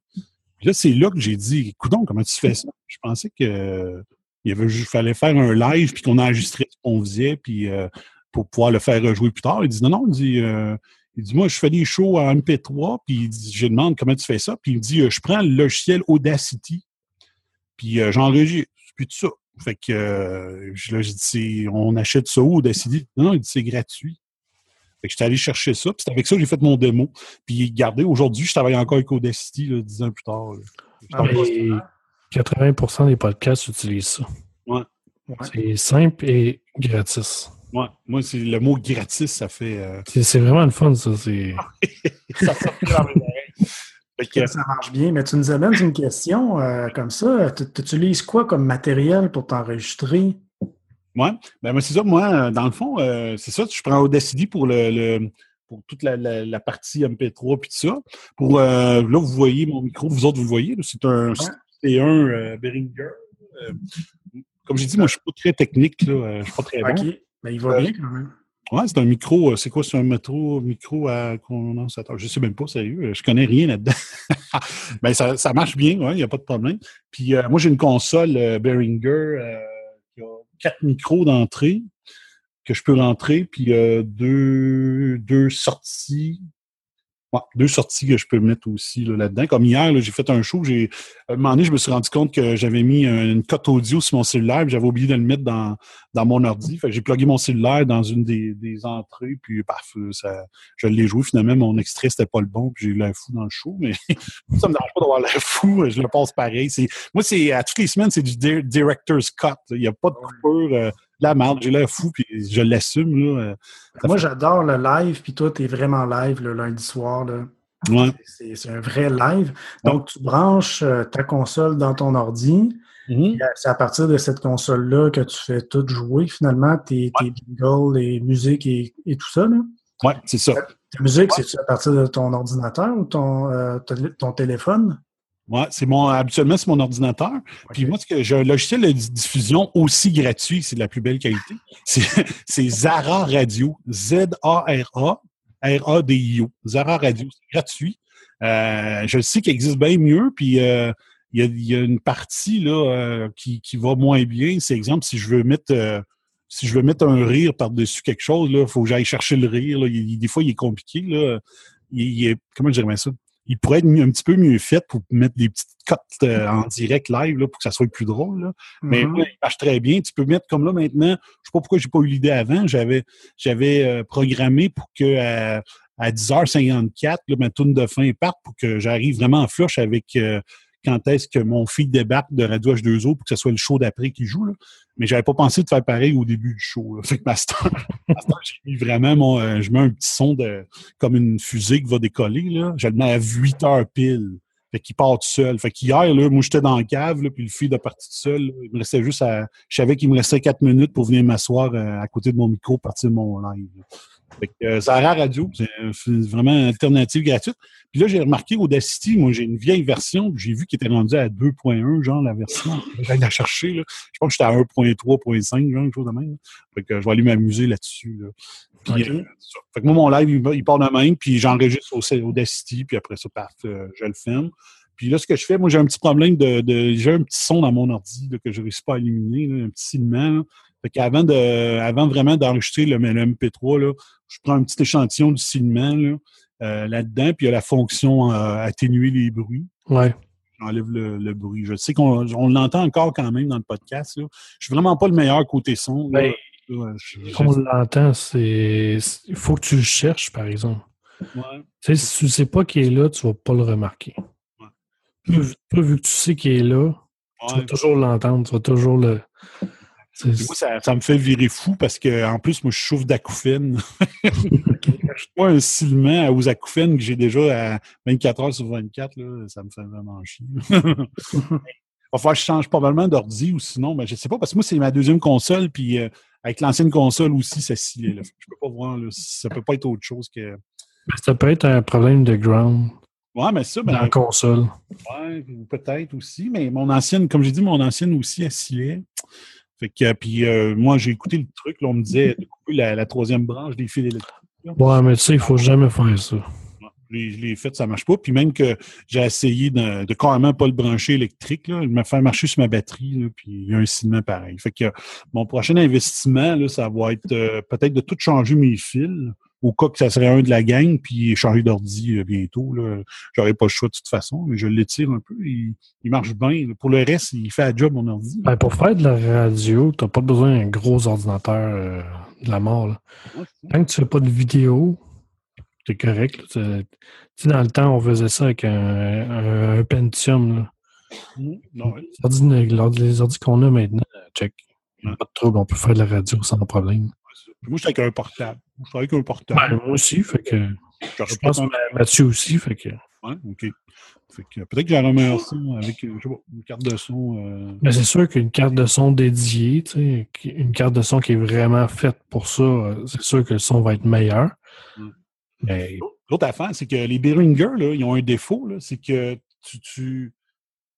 Là, c'est là que j'ai dit, écoute comment tu fais ça? Je pensais que il avait, fallait faire un live, puis qu'on enregistrait ce qu'on faisait, puis euh, pour pouvoir le faire rejouer plus tard. Il dit non, non, il dit, euh, il dit moi, je fais des shows en MP3, puis je demande comment tu fais ça, puis il me dit euh, je prends le logiciel Audacity, puis j'enregistre, puis tout ça. Fait que là, j'ai dit on achète ça où Audacity? Non, non, il dit c'est gratuit. Fait que j'étais allé chercher ça, puis c'est avec ça que j'ai fait mon démo. Puis regardez, aujourd'hui, je travaille encore avec Audacity, là, dix ans plus tard. 80% des podcasts utilisent ça. Ouais. C'est simple et gratis. Ouais. Moi, c'est le mot gratis, ça fait. Euh, c'est vraiment le fun, ça. ça, ça marche bien, mais tu nous amènes une question euh, comme ça. Tu utilises quoi comme matériel pour t'enregistrer? Oui, ben, c'est ça. Moi, dans le fond, euh, c'est ça. Je prends Audacity pour le, pour toute la, partie MP3 puis tout ça. Pour là, vous voyez mon micro, vous autres, vous le voyez. C'est un, c'est un euh, Behringer. Euh, comme j'ai dit, moi, je ne suis pas très technique. Là, euh, je ne suis pas très bon. OK. Mais il va bien quand même. Oui, c'est un micro. C'est quoi? C'est un métro, micro à condensateur? Je ne sais même pas, sérieux. Je ne connais rien là-dedans. Mais [laughs] ça, ça, marche bien, il n'y a pas de problème. Puis moi, j'ai une console Behringer qui a quatre micros d'entrée que je peux rentrer, puis deux, deux sorties deux sorties que je peux mettre aussi là-dedans. Comme hier, j'ai fait un show. J'ai, à un moment donné, je me suis rendu compte que j'avais mis une cote audio sur mon cellulaire, j'avais oublié de le mettre dans, dans mon ordi. Fait j'ai plugué mon cellulaire dans une des, des entrées, puis paf, ça, je l'ai joué. Finalement, mon extrait, c'était pas le bon, puis j'ai eu l'air fou dans le show. Mais [laughs] ça me dérange pas d'avoir l'air fou, je le passe pareil. C'est, moi, c'est à toutes les semaines, c'est du director's cut. Il n'y a pas de coupure. Euh, la merde, j'ai l'air fou, puis je l'assume. Euh, Moi, j'adore le live, puis toi, tu es vraiment live le lundi soir. Là. C'est un vrai live. Donc, tu branches euh, ta console dans ton ordi. Mm-hmm. C'est à partir de cette console-là que tu fais tout jouer, finalement, tes, jingles, les musiques et, tout ça. Oui, c'est ça. Ta musique, c'est à partir de ton ordinateur ou ton, euh, ton téléphone? Ouais, c'est mon habituellement c'est mon ordinateur. Puis moi, j'ai un logiciel de diffusion aussi gratuit, c'est de la plus belle qualité. C'est [laughs] Zara Radio, Z-A-R-A, R-A-D-I-O, Zara Radio, c'est gratuit. Euh, je sais qu'il existe bien mieux, puis euh, il y, a, une partie là euh, qui, qui, va moins bien. C'est exemple si je veux mettre si je veux mettre un rire par-dessus quelque chose, il faut que j'aille chercher le rire. des fois, il est compliqué. Là. Il, est, comment je dirais ça? Il pourrait être un petit peu mieux fait pour mettre des petites cotes euh, en direct live là, pour que ça soit plus drôle. Mais mm-hmm. il marche très bien. Tu peux mettre comme là maintenant, je sais pas pourquoi j'ai pas eu l'idée avant, j'avais j'avais euh, programmé pour que euh, à, 10h54, ma tourne de fin parte pour que j'arrive vraiment en flush avec quand est-ce que mon fils débarque de Radio H2O pour que ce soit le show d'après qui joue. Là. Mais j'avais pas pensé de faire pareil au début du show. Fait que [laughs] Master, j'ai mis vraiment mon. Euh, je mets un petit son de comme une fusée qui va décoller. Là. Je le mets à 8 heures pile. Fait qu'il part tout seul. Fait qu'hier, là, moi, j'étais dans la cave, là, puis le fil est parti tout seul. Il me restait juste à. Je savais qu'il me restait 4 minutes pour venir m'asseoir euh, à côté de mon micro, partir de mon live. Fait que, euh, ça a radio, c'est vraiment une alternative gratuite. Puis là, j'ai remarqué Audacity, moi j'ai une vieille version, j'ai vu qu'il était rendu à 2.1, genre la version. [laughs] J'allais la chercher. Là. Je pense que j'étais à 1.3.5, genre, quelque chose de même. Fait que je vais aller m'amuser là-dessus. Puis, euh, fait que moi, mon live, il, part de même, puis j'enregistre au Audacity, puis après ça, paf, euh, je le filme. Puis là, ce que je fais, moi, j'ai un petit problème de. de j'ai un petit son dans mon ordi que je ne réussis pas à éliminer, un petit silement. Fait qu'avant de, avant vraiment d'enregistrer le, MP3, là, je prends un petit échantillon du silement là, euh, là-dedans, puis il y a la fonction euh, atténuer les bruits. Ouais. J'enlève le, bruit. Je sais qu'on on l'entend encore quand même dans le podcast. Là. Je suis vraiment pas le meilleur côté son. Ben, on l'entend, c'est. Il faut que tu le cherches, par exemple. Ouais. Si tu ne sais pas qui est là, tu ne vas pas le remarquer. Ouais. vu que tu sais qu'il est là, tu vas toujours l'entendre, tu vas toujours le. Moi, ça, me fait virer fou parce que en plus, moi, je souffre d'acouphènes. [laughs] moi un silement aux acouphènes que j'ai déjà à 24 heures sur 24, là, ça me fait vraiment chier. Il va falloir que je change probablement d'ordi ou sinon, mais je ne sais pas, parce que moi, c'est ma deuxième console, puis euh, avec l'ancienne console aussi, ça scillait. Là. Je peux pas voir, là, ça peut pas être autre chose que. Ça peut être un problème de ground. Ouais, mais ça, ben, dans la console. Ouais, peut-être aussi, mais mon ancienne, comme j'ai dit, mon ancienne aussi, elle scillait. Fait que, puis euh, moi, j'ai écouté le truc, là, on me disait de couper la, troisième branche des fils électriques. Ouais, mais tu sais, il ne faut jamais faire ça. Je l'ai fait, ça ne marche pas. Puis même que j'ai essayé de, de, carrément pas le brancher électrique, là, me faire marcher sur ma batterie, là, puis il y a un ciment pareil. Fait que mon prochain investissement, là, ça va être euh, peut-être de tout changer mes fils au cas que ça serait un de la gang, puis changer d'ordi euh, bientôt. J'aurais pas le choix de toute façon, mais je l'étire un peu. Il, il marche bien. Pour le reste, il fait un job, mon ordi. Ben, pour faire de la radio, tu n'as pas besoin d'un gros ordinateur euh, de la mort. Là. Tant que tu fais pas de vidéo, c'est correct. Tu sais, dans le temps, on faisait ça avec un, un, Pentium. Là. Mmh, les ordi, qu'on a maintenant, check. Pas de trouble, on peut faire de la radio sans problème. Moi, je suis avec un portable. Je suis avec un portable. Ben, moi aussi, fait que. Je pense que Mathieu aussi, fait que. Ouais, OK. Fait que peut-être que j'ai un meilleur son avec euh, je sais pas, une carte de son. Euh... Mais c'est sûr qu'une carte de son dédiée, tu sais, une carte de son qui est vraiment faite pour ça, euh, c'est sûr que le son va être meilleur. Mais... L'autre affaire, c'est que les Behringer, là, ils ont un défaut, c'est que tu, tu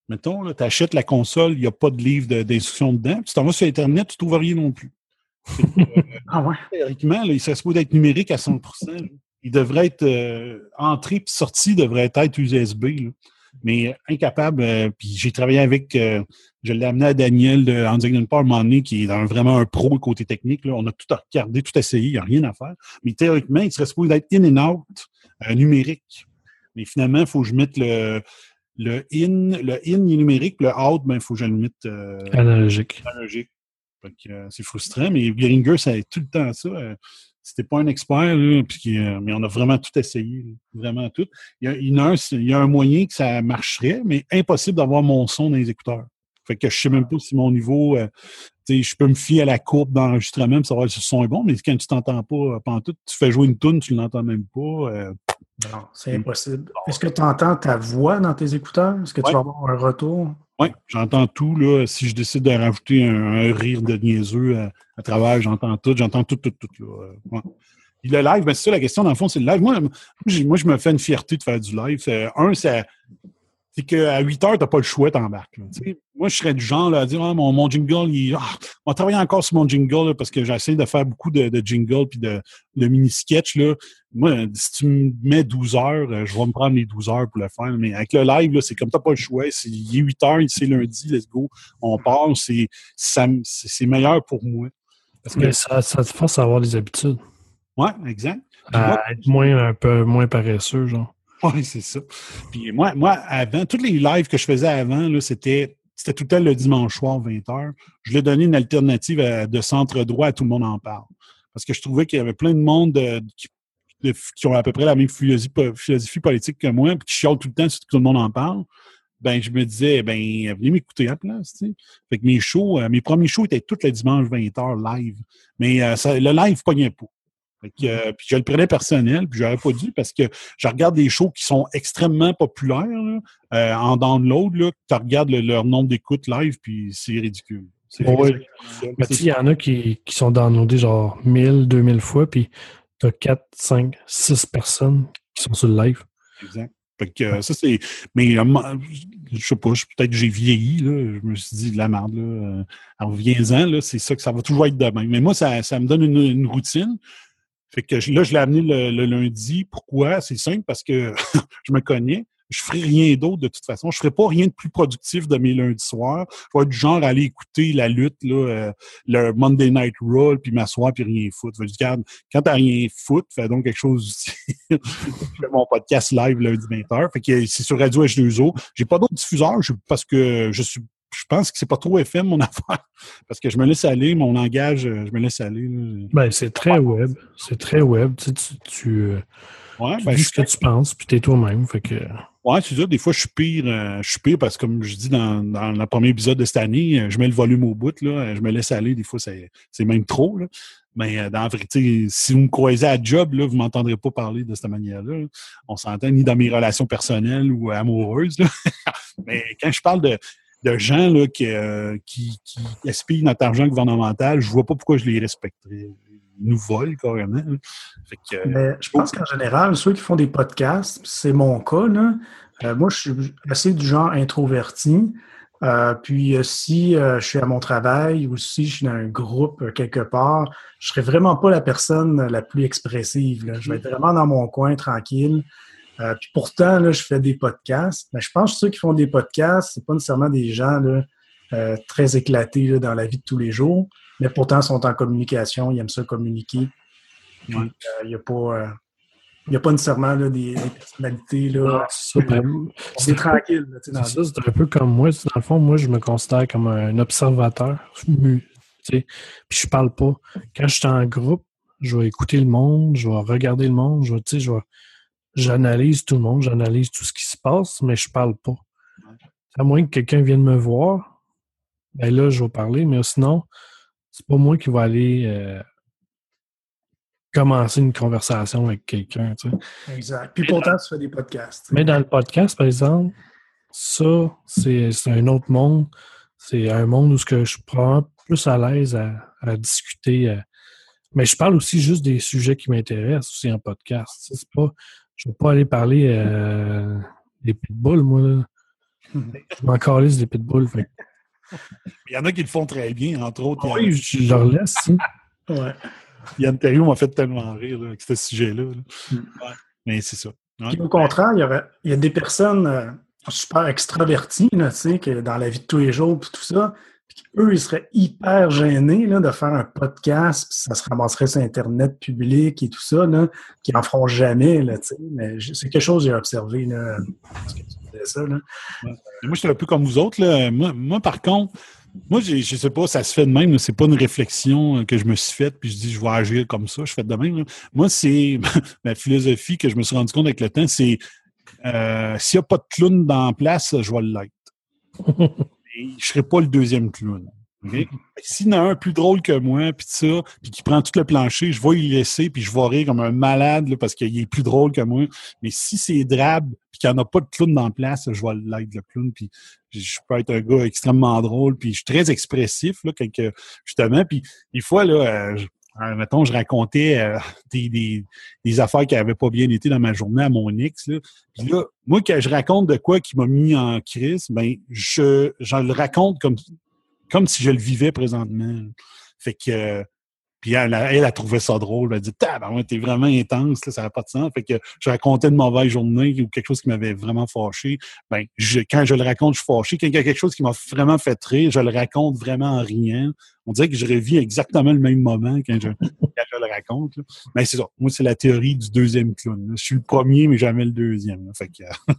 mettons, tu achètes la console, il n'y a pas de livre d'instruction dedans, tu t'en vas sur Internet, tu ne trouves rien non plus. [laughs] ah ouais? Théoriquement, il serait supposé être numérique à 100% Il devrait être euh, entrée puis sortie devrait être USB. Mais incapable, euh, puis j'ai travaillé avec, euh, je l'ai amené à Daniel de En d'une part Money, qui est vraiment un pro côté technique. Là. On a tout regardé, tout essayé, il n'y a rien à faire. Mais théoriquement, il serait supposé être in and out numérique. Mais finalement, il faut que je mette le, le in, le in numérique, le out, ben, il faut que je le mette analogique. analogique. Euh, c'est frustrant, mais Geringer, ça tout le temps ça. Euh, c'était pas un expert, puis, euh, mais on a vraiment tout essayé, vraiment tout. Il y, a, il, y a un, moyen que ça marcherait, mais impossible d'avoir mon son dans les écouteurs. Fait que je sais même pas si mon niveau, je peux me fier à la courbe d'enregistrement pour savoir si le son est bon, mais quand tu t'entends pas pendant tout, tu fais jouer une tune, tu l'entends même pas. non, c'est impossible. Est-ce que tu entends ta voix dans tes écouteurs? Est-ce que tu vas avoir un retour? Oui, j'entends tout. Là. Si je décide de rajouter un, rire de niaiseux à, travers, j'entends tout. J'entends tout, tout, tout. Là. Ouais. le live, ben, c'est ça la question, dans le fond, c'est le live. Moi, moi, je me fais une fierté de faire du live. Un, c'est c'est qu'à 8 heures, tu n'as pas le choix, t'embarques. Moi, je serais du genre à dire ah, mon, mon, jingle, il, ah, on va travailler encore sur mon jingle parce que j'essaie de faire beaucoup de, de jingle puis de, de mini-sketch. Moi, si tu me mets 12 heures, euh, je vais me prendre les 12 heures pour le faire. Mais avec le live, c'est comme tu n'as pas le choix. il est 8 heures, c'est lundi, let's go. On part, c'est meilleur pour moi. Parce que, ça, ça te force à avoir des habitudes. Oui, exact. À être moins, un peu moins paresseux, genre. Oui, c'est ça. Puis moi, moi, avant, tous les lives que je faisais avant, c'était c'était tout le temps le dimanche soir, 20h. Je lui ai donné une alternative de centre droit à Tout le monde en parle. Parce que je trouvais qu'il y avait plein de monde qui, ont à peu près la même philosophie, politique que moi, puis qui chialent tout le temps sur Tout le monde en parle. Ben, je me disais, ben, venez m'écouter à la place. Fait que mes shows, euh, mes premiers shows étaient tous les dimanches 20h live. Mais euh, le live pognait pas. Euh, puis je le prenais personnel, puis j'aurais pas dû parce que je regarde des shows qui sont extrêmement populaires euh, en download. Là, tu regardes leur nombre d'écoutes live, puis c'est ridicule. Oui. Mais il y en a qui, qui sont downloadés genre 1000, 2000 fois, puis tu as 4, 5, 6 personnes qui sont sur le live. Exact. Fait que, euh, ça, c'est. Mais euh, je sais pas, peut-être que j'ai vieilli, là. Je me suis dit de la merde, là. En reviens-en, c'est ça que ça va toujours être demain. Mais moi, ça, ça me donne une, routine. Fait que là, je l'ai amené le, lundi. Pourquoi? C'est simple parce que [laughs] je me connais je ferai rien d'autre de toute façon. Je ferai pas rien de plus productif de mes lundis soirs. Je vais être du genre aller écouter la lutte, là, euh, le Monday Night Raw, puis m'asseoir, puis rien foutre. Je dire, quand t'as rien foutre, fais donc quelque chose [laughs] je fais mon podcast live lundi 20h. Fait que c'est sur Radio H2O. J'ai pas d'autres diffuseurs parce que je suis je pense que c'est pas trop FM mon [laughs] affaire. Parce que je me laisse aller, mon langage, je me laisse aller. Ben, c'est très web. C'est très web. Tu, tu, tu, euh, ouais, ben, dis ce que tu penses, puis t'es toi-même. Fait que. Ouais, c'est ça. Des fois, je suis pire. Euh, je suis pire parce que, comme je dis dans, dans le premier épisode de cette année, euh, je mets le volume au bout. Là, je me laisse aller. Des fois, c'est même trop. Là. Mais euh, dans la vérité, si vous me croisez à job, là, vous ne m'entendrez pas parler de cette manière-là. On s'entend ni dans mes relations personnelles ou amoureuses. [laughs] Mais quand je parle de, de gens là, qui, qui, qui notre argent gouvernemental, je vois pas pourquoi je les respecterais nous volent carrément. Mais je pense qu'en général, ceux qui font des podcasts, c'est mon cas, euh, moi, je suis assez du genre introverti. Euh, puis euh, si je suis à mon travail ou si je suis dans un groupe quelque part, je serais vraiment pas la personne la plus expressive. Je vais être vraiment dans mon coin tranquille. Puis pourtant, là, je fais des podcasts. Mais je pense que ceux qui font des podcasts, c'est pas nécessairement des gens là, très éclatés dans la vie de tous les jours mais pourtant sont en communication, ils aiment ça communiquer. Il n'y euh, a pas. Euh, a pas nécessairement des, personnalités. Là, c'est tranquille. c'est un peu comme moi. Dans le fond, moi, je me considère comme un observateur. Puis je parle pas. Quand je suis en groupe, je vais écouter le monde, je vais regarder le monde, je vais, je j'analyse tout le monde, j'analyse tout ce qui se passe, mais je parle pas. À moins que quelqu'un vienne me voir, ben là, je vais parler, mais sinon, c'est pas moi qui vais aller euh, commencer une conversation avec quelqu'un. Tu sais. Exact. Puis pourtant, tu fais des podcasts. Mais dans le podcast, par exemple, ça, c'est un autre monde. C'est un monde où je suis plus à l'aise à, discuter. Euh. mais je parle aussi juste des sujets qui m'intéressent aussi en podcast. C'est pas, je ne vais pas aller parler euh, des pitbulls, moi. Là. [laughs] je m'en calisse des pitbulls. Fait. Il y en a qui le font très bien, entre autres. oui, je leur laisse. ouais. Yann Terriot m'a fait tellement rire avec ce sujet-là. Mm. Mais c'est ça. au contraire, il y, aurait, il y a des personnes euh, super extraverties là, que dans la vie de tous les jours et tout ça. Eux, ils seraient hyper gênés là, de faire un podcast, puis ça se ramasserait sur Internet public et tout ça, là, qui n'en feront jamais. Là, mais c'est quelque chose que j'ai observé. Là, ça. Là. Moi, je suis un peu comme vous autres. Là. Moi, par contre, moi, je sais pas, ça se fait de même. C'est pas une réflexion euh, que je me suis faite, puis je dis, je vais agir comme ça. Je fais de même. Moi, c'est [laughs] ma philosophie que je me suis rendu compte avec le temps, c'est euh, s'il n'y a pas de clown dans la place, je vais l'être. [laughs] je ne serai pas le deuxième clown. S'il y en a un plus drôle que moi, puis ça, puis qui prend tout le plancher, je vais y laisser, puis je vais rire comme un malade parce qu'il est plus drôle que moi. Mais si c'est drabe, puis qu'il n'y en a pas de clown dans la place, je vais l'aider le clown, puis je peux être un gars extrêmement drôle, puis je suis très expressif, là, quelque, justement. Puis des fois, là, euh, euh, mettons, je racontais euh, [laughs] des, des, affaires qui n'avaient pas bien été dans ma journée à mon ex. Là. Puis là, moi, quand je raconte de quoi qui m'a mis en crise, ben je, je le raconte comme comme si je le vivais présentement. Fait que puis elle, a trouvé ça drôle. Elle a dit t'es vraiment intense, ça n'a pas de sens. Fait que je racontais une mauvaise journée ou quelque chose qui m'avait vraiment fâché. Ben, quand je le raconte, je suis fâché. Quand il y a quelque chose qui m'a vraiment fait rire, je le raconte vraiment en riant. On dirait que je revis exactement le même moment quand je, le raconte. Mais c'est ça. Moi, c'est la théorie du deuxième clown. Je suis le premier, mais jamais le deuxième. Fait que [laughs]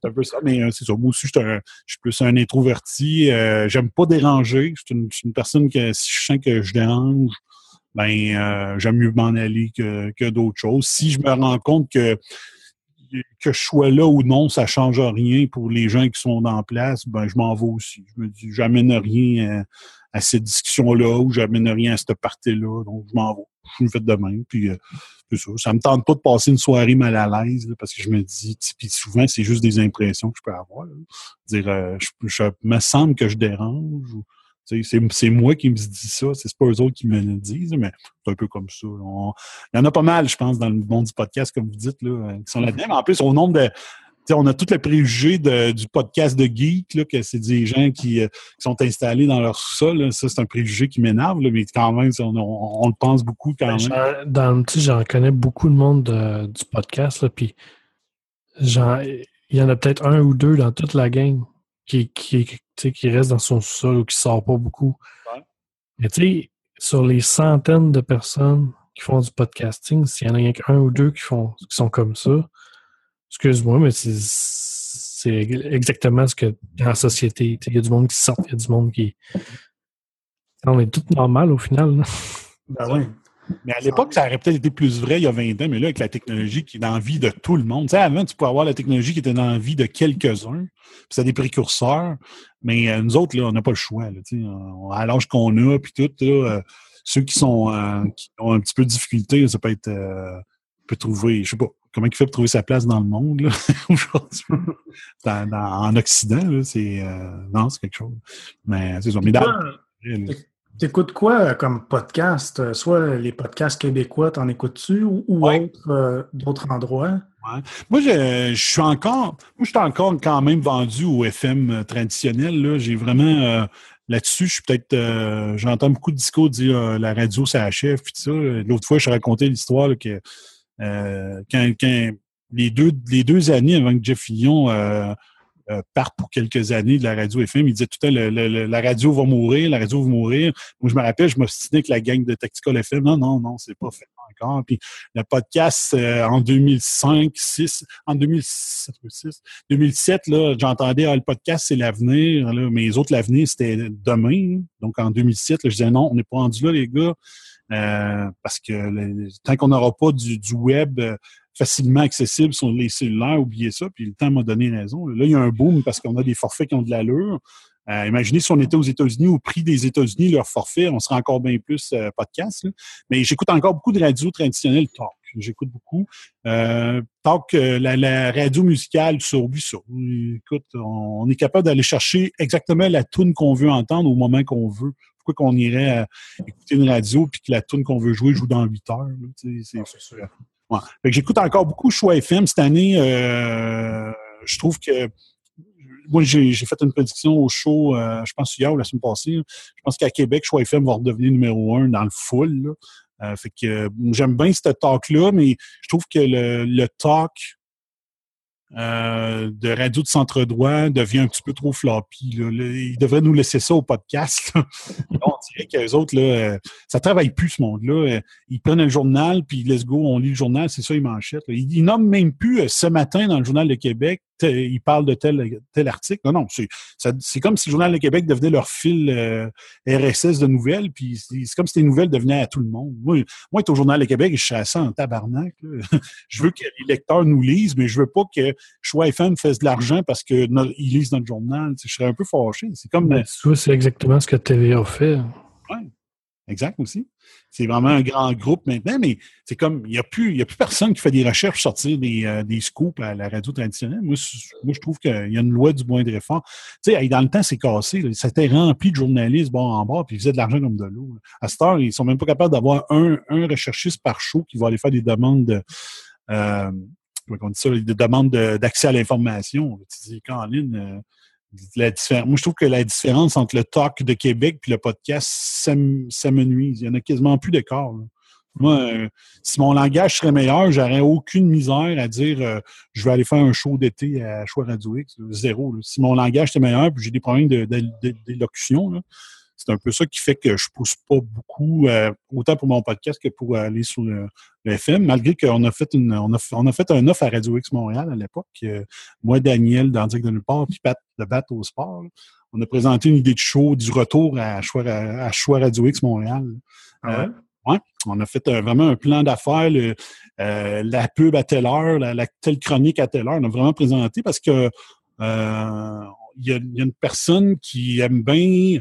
c'est un peu ça. Mais euh, c'est ça. Moi aussi, je suis, plus un introverti. Euh, j'aime pas déranger. Je suis une, personne que si je sens que je dérange, ben euh, j'aime mieux m'en aller que, que d'autres choses. Si je me rends compte que que je sois là ou non, ça change rien pour les gens qui sont en place, ben je m'en vais aussi. Je me dis, j'amène rien à, cette discussion-là ou j'amène rien à cette partie-là, donc je m'en vais. Je me fais de même, puis euh, ça. Ça me tente pas de passer une soirée mal à l'aise, parce que je me dis, puis souvent, c'est juste des impressions que je peux avoir. Dire, euh, je, me semble que je dérange, C'est moi qui me dis ça, c'est pas eux autres qui me le disent, mais c'est un peu comme ça. Il y en a pas mal, je pense, dans le monde du podcast, comme vous dites, là, qui sont là-dedans. Mais en plus, au nombre de, on a tout le préjugé du podcast de geek, là, que c'est des gens qui, euh, sont installés dans leur sol. Ça, c'est un préjugé qui m'énerve, mais quand même, on, le pense beaucoup quand ben, même. Dans, j'en connais beaucoup de monde du podcast, puis il y en a peut-être un ou deux dans toute la gang qui, qui, qui reste dans son sol ou qui sort pas beaucoup. Mais tu sais, sur les centaines de personnes qui font du podcasting, s'il y en a qu'un ou deux qui font qui sont comme ça, Excuse-moi, mais c'est exactement ce que dans la société. Il y a du monde qui sort, il y a du monde qui. On est tout normal au final. Ben oui. Mais à l'époque, ça aurait peut-être été plus vrai il y a 20 ans, mais là, avec la technologie qui est dans la vie de tout le monde. Tu sais, avant, tu pouvais avoir la technologie qui était dans la vie de quelques-uns, puis c'est des précurseurs, mais euh, nous autres, là, on n'a pas le choix. Là, à l'âge qu'on a, puis tout, là, euh, ceux qui sont euh, qui ont un petit peu de difficulté, ça peut être peut trouver, je sais pas, comment il fait pour trouver sa place dans le monde [laughs] aujourd'hui? en Occident, c'est non, c'est quelque chose. Mais c'est ça. T'écoutes quoi euh, comme podcast? Euh, soit les podcasts québécois, t'en écoutes-tu ou, d'autres endroits? Moi, je, suis encore, moi, je suis encore quand même vendu au FM traditionnel. J'ai vraiment là-dessus, je suis peut-être, j'entends beaucoup de discours dire la radio, ça achève, puis ça. L'autre fois, je racontais l'histoire que euh, quand, les deux, les deux années avant que Jeff Fillon euh, euh, parte pour quelques années de la radio FM, il disait tout le temps la radio va mourir, la radio va mourir. Moi, je me rappelle, je m'obstinais avec la gang de Tactical FM. Non, non, non, c'est pas fait encore. Puis le podcast en 2005, 6, en 2006, 2007, là, j'entendais ah, le podcast, c'est l'avenir. Mais les autres, l'avenir, c'était demain. Donc en 2007, je disais non, on n'est pas rendu là, les gars. Euh, parce que tant qu'on n'aura pas du, web euh, facilement accessible sur les cellulaires, oubliez ça, puis le temps m'a donné raison. Là, il y a un boom parce qu'on a des forfaits qui ont de l'allure. Euh, imaginez si on était aux États-Unis, au prix des États-Unis, leur forfait, on serait encore bien plus podcast. Mais j'écoute encore beaucoup de radio traditionnelle talk. J'écoute beaucoup. talk, la, radio musicale sur ça. Écoute, on, est capable d'aller chercher exactement la tune qu'on veut entendre au moment qu'on veut pourquoi qu'on irait euh, écouter une radio puis que la tune qu'on veut jouer joue dans 8 heures? c'est J'écoute encore beaucoup Choix FM. Cette année, euh, je trouve que moi, j'ai fait une prédiction au show, euh, je pense hier ou la semaine passée. Je pense qu'à Québec, Choix FM va redevenir numéro un dans le full. fait que j'aime bien ce talk-là, mais je trouve que le, le talk euh, de radio de centre droit devient un petit peu trop floppy. Là. Ils devraient nous laisser ça au podcast. [laughs] on dirait qu'eux autres, là, euh, ça travaille plus ce monde-là. Euh, ils prennent un journal, puis let's go, on lit le journal, c'est ça, ils manchettes. Ils, ils nomment même plus ce matin dans le Journal de Québec il parle de tel, tel article. Non, non, c'est comme si le Journal de Québec devenait leur fil euh, RSS de nouvelles, puis c'est comme si les nouvelles devenaient à tout le monde. Moi, moi être au Journal de Québec, je suis à ça en tabarnak. [laughs] je veux que les lecteurs nous lisent, mais je veux pas que Choix FM fasse de l'argent parce qu'ils lisent notre journal. je serais un peu fâché. C'est comme... Ben, c'est exactement ce que TVA fait. Ouais. Exact aussi. C'est vraiment un grand groupe maintenant, mais c'est comme, il n'y a, plus, a plus personne qui fait des recherches sortir des, euh, des scoops à la radio traditionnelle. Moi, je trouve qu'il y a une loi du moindre effort. Tu sais, dans le temps, c'est cassé. Ça C'était rempli de journalistes bord en bord, puis ils faisaient de l'argent comme de l'eau. À cette heure, ils sont même pas capables d'avoir un, un recherchiste par show qui va aller faire des demandes de, euh, dit ça, des demandes d'accès à l'information. Tu dis, Caroline, Moi, je trouve que la différence entre le talk de Québec et le podcast, ça, me nuise. Il y en a quasiment plus d'écart. Moi, euh, si mon langage serait meilleur, j'aurais aucune misère à dire euh, je vais aller faire un show d'été à Choix Radio X. Zéro. Si mon langage était meilleur, puis j'ai des problèmes d'élocution, c'est un peu ça qui fait que je pousse pas beaucoup, euh, autant pour mon podcast que pour aller sur le, FM, malgré qu'on a fait une, on a, on a, fait un offre à Radio X Montréal à l'époque. Euh, moi, Daniel, dans de nulle part, puis Pat de Bat au sport. on a présenté une idée de show du retour à Choix, à, Choix Radio X Montréal. Ah euh, ouais? on a fait vraiment un plan d'affaires, la pub à telle heure, la, telle chronique à telle heure. On a vraiment présenté parce que il y, a, une personne qui aime bien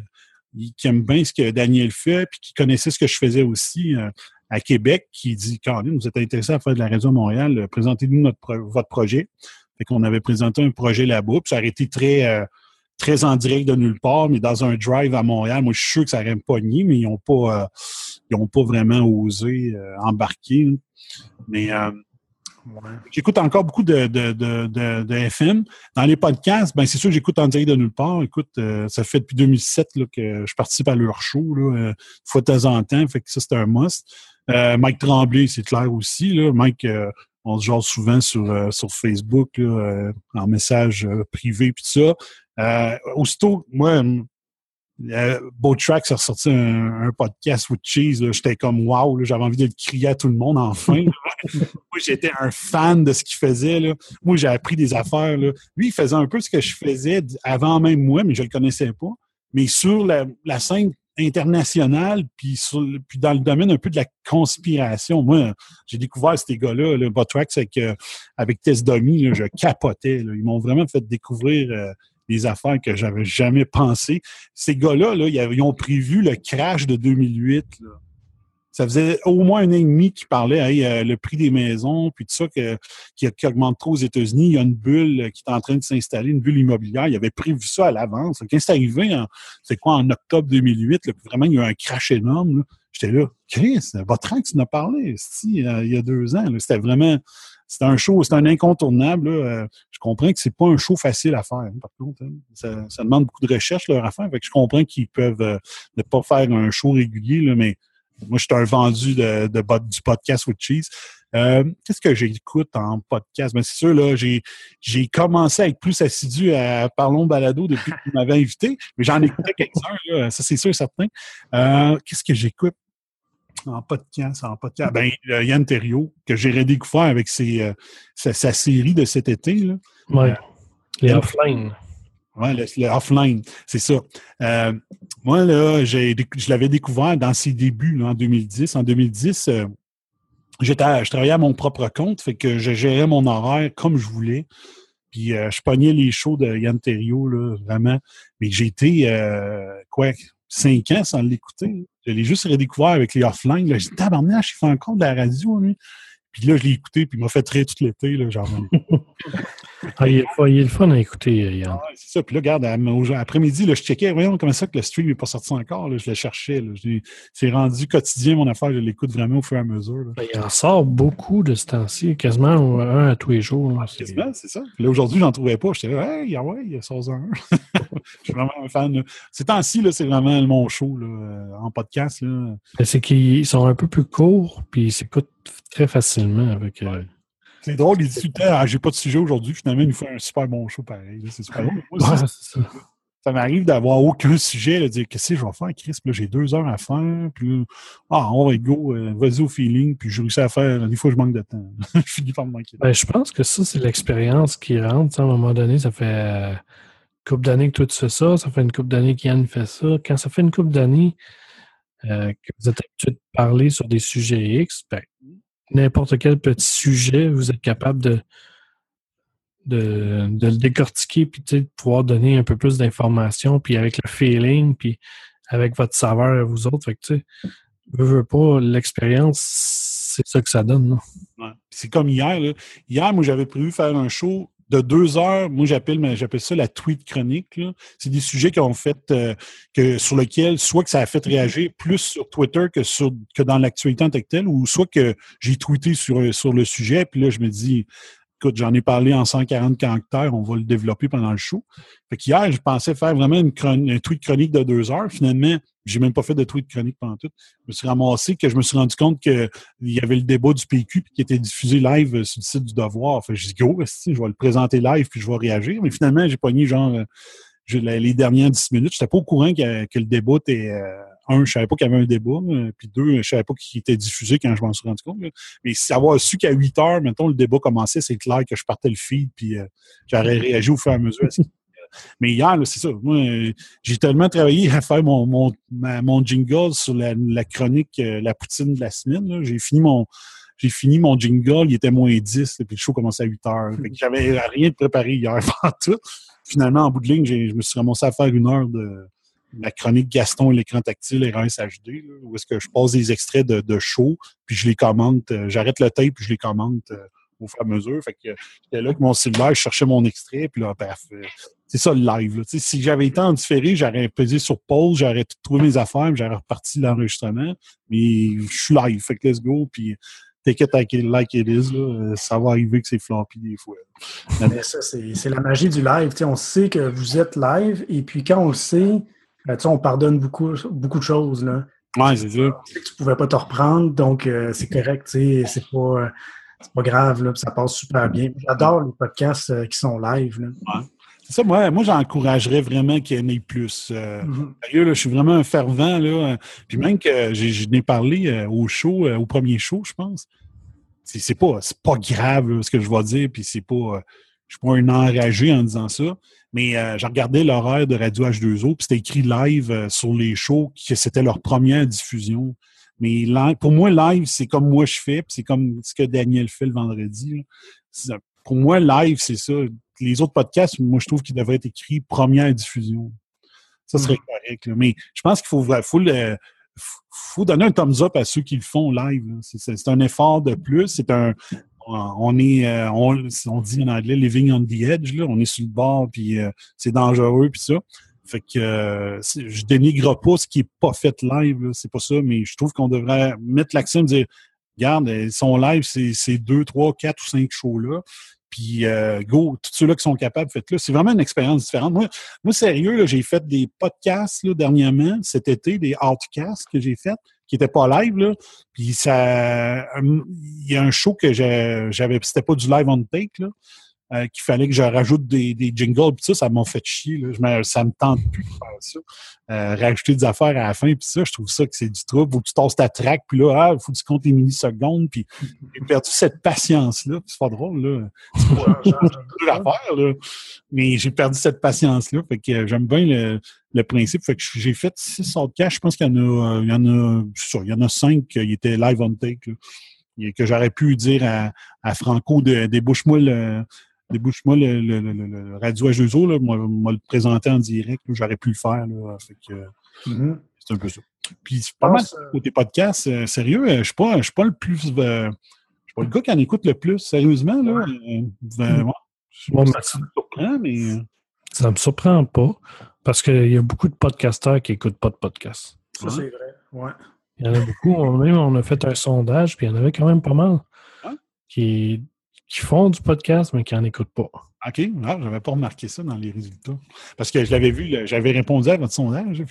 qui aime bien ce que Daniel fait, puis qui connaissait ce que je faisais aussi euh, à Québec, qui dit Caroline, vous êtes intéressé à faire de la réseau Montréal, euh, présentez-nous notre votre projet. Fait qu'on avait présenté un projet là-bas, puis ça aurait été très, euh, très en direct de nulle part, mais dans un drive à Montréal. Moi, je suis sûr que ça aurait pogné, mais ils n'ont pas, ils ont pas vraiment osé embarquer. Mais J'écoute encore beaucoup de, de, de, de, FM. Dans les podcasts, ben c'est sûr que j'écoute en direct de nulle part. Écoute, euh, ça fait depuis 2007 là, que je participe à leur show, là, euh, fois de temps en temps. Fait que ça, c'est un must. Euh, Mike Tremblay, c'est clair aussi. Là. Mike, on se jase souvent sur, sur Facebook, en message privé puis ça. aussitôt, moi, euh, Beau Track a ressorti un, podcast with cheese. J'étais comme wow, j'avais envie de le crier à tout le monde enfin. [laughs] Moi, j'étais un fan de ce qu'il faisait. Là. Moi, j'ai appris des affaires. Là. Lui, il faisait un peu ce que je faisais avant même moi, mais je le connaissais pas. Mais sur la, scène internationale, puis, puis dans le domaine un peu de la conspiration. Moi, j'ai découvert ces gars-là, le Botrax avec, euh, avec Test Dummy, je capotais. Ils m'ont vraiment fait découvrir euh, des affaires que j'avais jamais pensé. Ces gars-là, là, ils ont prévu le crash de 2008. Ça faisait au moins un an et demi qu'ils parlaient euh, le prix des maisons, puis tout ça qui, augmente trop aux États-Unis. Il y a une bulle qui est en train de s'installer, une bulle immobilière. Ils avaient prévu ça à l'avance. Quand c'est arrivé, c'est quoi, en octobre 2008, vraiment, il y a eu un crash énorme. J'étais là, Chris, votre tu en as parlé il y a deux ans. C'était vraiment c'est un show, c'est un incontournable. Euh, je comprends que c'est pas un show facile à faire, hein, par contre. Hein. Ça, demande beaucoup de recherche leur affaire. Je comprends qu'ils peuvent euh, ne pas faire un show régulier, mais moi, je suis un vendu du podcast with cheese. Euh, qu'est-ce que j'écoute en podcast? Ben, c'est sûr, là, j'ai, commencé à être plus assidu à Parlons Balado depuis que vous m'avez invité, mais j'en écoutais quelques-uns, ça c'est sûr certain. qu'est-ce que j'écoute? En podcast, en podcast. Ben, Yann Terriot, que j'ai redécouvert avec ses, euh, sa, série de cet été. Oui. Euh, les offline. Oui, le, offline, c'est ça. Euh, moi, là, j'ai, je l'avais découvert dans ses débuts, en 2010. En 2010, j'étais, je travaillais à mon propre compte, fait que je gérais mon horaire comme je voulais. Puis je pognais les shows de Yann Terriot, là, vraiment. Mais j'ai été, quoi, cinq ans sans l'écouter. Je l'ai juste redécouvert avec les offline. J'ai dit, tabarnak, il fait encore de la radio, lui. Puis là, je l'ai écouté, puis il m'a fait très tout l'été, là, genre. [laughs] ah, il, est, le fun à écouter, euh, Yann. Ah, c'est ça. Puis là, regarde, après-midi, je checkais, voyons comment ça que le stream n'est pas sorti encore. Là, je le cherchais. C'est rendu quotidien, mon affaire. Je l'écoute vraiment au fur et à mesure. Ben, il en sort beaucoup de ce temps-ci, quasiment un à tous les jours. Ah, quasiment, c'est ça. Puis là, aujourd'hui, j'en trouvais pas. J'étais là, hey, ah ouais, il sort un. [laughs] je suis vraiment un fan. Ces temps-ci, c'est vraiment mon show là, en podcast. Ben, c'est qu'ils sont un peu plus courts, puis ils s'écoutent très facilement avec. Euh, c'est drôle, il dit ah, j'ai pas de sujet aujourd'hui, finalement, il nous fait un super bon show pareil. C'est super ça. m'arrive d'avoir aucun sujet, de dire qu'est-ce que je vais faire, Chris? Puis là, j'ai deux heures à faire, puis ah, on va go, euh, vas-y au feeling, puis je réussis à faire. Des fois, je manque de temps. [laughs] je finis par me manquer. Ben, je pense que ça, c'est l'expérience qui rentre. À un moment donné, ça fait euh, une couple d'années que toi tu fais ça, ça fait une couple d'années qu'Yann fait ça. Quand ça fait une couple d'années que vous êtes habitué de parler sur des sujets X, ben, n'importe quel petit sujet, vous êtes capable de, de, le décortiquer, puis de pouvoir donner un peu plus d'informations, puis avec le feeling, puis avec votre saveur à vous autres. Fait que, tu veux, pas, l'expérience, c'est ça que ça donne. C'est comme hier. Hier, moi, j'avais prévu faire un show de deux heures, moi j'appelle j'appelle ça la tweet chronique. C'est des sujets qui ont fait euh, que sur lesquels soit que ça a fait réagir plus sur Twitter que sur que dans l'actualité en tant que telle, ou soit que j'ai tweeté sur, sur le sujet, puis là je me dis écoute, j'en ai parlé en 140 caractères, on va le développer pendant le show. Fait qu'hier, je pensais faire vraiment une, un tweet chronique de deux heures. Finalement, j'ai même pas fait de tweet chronique pendant tout. Je me suis ramassé que je me suis rendu compte qu'il y avait le débat du PQ qui était diffusé live sur le site du Devoir. Fait que je dis, go, je vais le présenter live puis je vais réagir. Mais finalement, j'ai pogné genre euh, les dernières dix minutes. Je n'étais pas au courant que, le débat était. Euh, un, je savais pas qu'il y avait un débat, puis deux, je savais pas qu'il était diffusé quand je m'en suis rendu compte. Mais savoir su qu'à 8 heures, mettons, le débat commençait, c'est clair que je partais le feed, puis euh, j'aurais réagi au fur et à mesure. Mais hier, c'est ça. Moi, j'ai tellement travaillé à faire mon, mon, mon jingle sur la, chronique euh, La poutine de la semaine. J'ai fini mon j'ai fini mon jingle, il était moins 10, puis le show commençait à 8 heures. J'avais rien préparé hier [laughs] tout. Finalement, en bout de ligne, je me suis ramassé à faire une heure de, la chronique Gaston et l'écran tactile RS HD, où est-ce que je pose des extraits de, show, puis je les commente, euh, j'arrête le tape, puis je les commente euh, au fur et à mesure. Fait que j'étais là avec mon cellulaire, je cherchais mon extrait, puis là, bref, euh, c'est ça le live. Là. Si j'avais été en différé, j'aurais pesé sur pause, j'aurais trouvé mes affaires, j'aurais reparti l'enregistrement. Mais je suis live, fait que let's go, puis take it like it is. Là. Ça va arriver que c'est floppy des fois. Mais ça, c'est la magie du live. on sait que vous êtes live, et puis quand on le sait, ben, on pardonne beaucoup, beaucoup de choses. Là. Ouais, c'est sûr. Tu ne pouvais pas te reprendre, donc euh, c'est correct. C'est pas, pas grave, là, ça passe super bien. J'adore les podcasts euh, qui sont live. Là. C'est ça, moi, moi j'encouragerais vraiment qu'il y en ait plus. Euh, mm-hmm. je suis vraiment un fervent. Là, puis même que je n'ai parlé au show, au premier show, je pense. C'est pas, pas grave ce que je vais dire, puis c'est pas. Je suis pas un enragé en disant ça. Mais euh, j'ai regardé l'horaire de Radio H2O, puis c'était écrit live euh, sur les shows, que c'était leur première diffusion. Mais pour moi, live, c'est comme moi je fais, puis c'est comme ce que Daniel fait le vendredi. Pour moi, live, c'est ça. Les autres podcasts, moi, je trouve qu'ils devraient être écrits première diffusion. Ça serait mm. correct. Mais je pense qu'il faut, faut, faut, donner un thumbs up à ceux qui le font live. C'est un effort de plus. C'est un, on est, euh, on, dit en anglais living on the edge, là. on est sur le bord, puis euh, c'est dangereux, puis ça. Fait que euh, je dénigre pas ce qui est pas fait live, c'est pas ça, mais je trouve qu'on devrait mettre l'accent et dire Regarde, son live, c'est deux, trois, quatre ou cinq shows-là. Puis go, tous ceux-là qui sont capables, faites-le. C'est vraiment une expérience différente. Moi, moi sérieux, j'ai fait des podcasts là, dernièrement, cet été, des outcasts que j'ai fait qui était pas live, là. Puis ça. Il y a un show que j'avais. C'était pas du live on take, là. Euh, qu'il fallait que je rajoute des, des jingles, puis ça, ça m'a fait chier. Là. Je ça me tente plus de faire ça. Euh, rajouter des affaires à la fin, puis ça, je trouve ça que c'est du trouble. Faut que tu tasses ta track, puis là, ah, faut que tu comptes les millisecondes, puis j'ai perdu cette patience-là. C'est pas drôle, là. C'est pas faire, là. Mais j'ai perdu cette patience-là. Fait que euh, j'aime bien le, le, principe. Fait que j'ai fait six de Je pense qu'il y en a, il y en a, il y en a cinq qui étaient live on take, là. Et que j'aurais pu dire à, à Franco de, débouche-moi le, débouche-moi le, le, le, radio H2O, là, moi, le présenter en direct, j'aurais pu le faire. Mm-hmm. C'est un peu ça. Puis pas mal côté podcast, euh, sérieux, euh, je suis pas, je suis pas le plus. Euh, je suis pas le gars qui en écoute le plus, sérieusement. Là. Ça me surprend, mais. Ça me surprend pas, parce qu'il y a beaucoup de podcasteurs qui n'écoutent pas de podcast. Ça, c'est vrai. Ouais. Il y en a beaucoup. [laughs] Même, on a fait un sondage, puis il y en avait quand même pas mal. Qui qui font du podcast, mais qui n'en écoutent pas. OK. Je j'avais pas remarqué ça dans les résultats. Parce que je l'avais vu, j'avais répondu à votre sondage,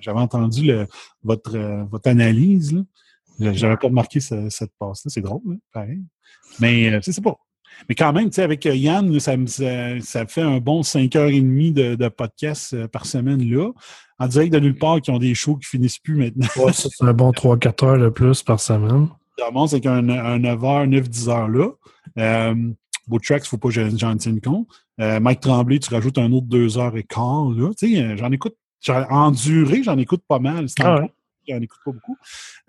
J'avais entendu votre, euh, votre analyse. J'avais pas remarqué cette passe-là. C'est drôle, pareil. Mais euh, c'est pas. Mais quand même, tu sais, avec euh, Yann, ça, ça, fait un bon 5h30 de, de podcast par semaine là. En direct de nulle part qui ont des shows qui finissent plus maintenant. c'est un bon 3-4 heures de plus par semaine. C'est qu'un 9h, 9-10 heures là. Euh, Tracks, il ne faut pas que j'en tienne compte. Euh, Mike Tremblay, tu rajoutes un autre deux heures et quart. Là. Tu sais, j'en écoute, en durée, j'en écoute pas mal. Ah j'en écoute pas beaucoup.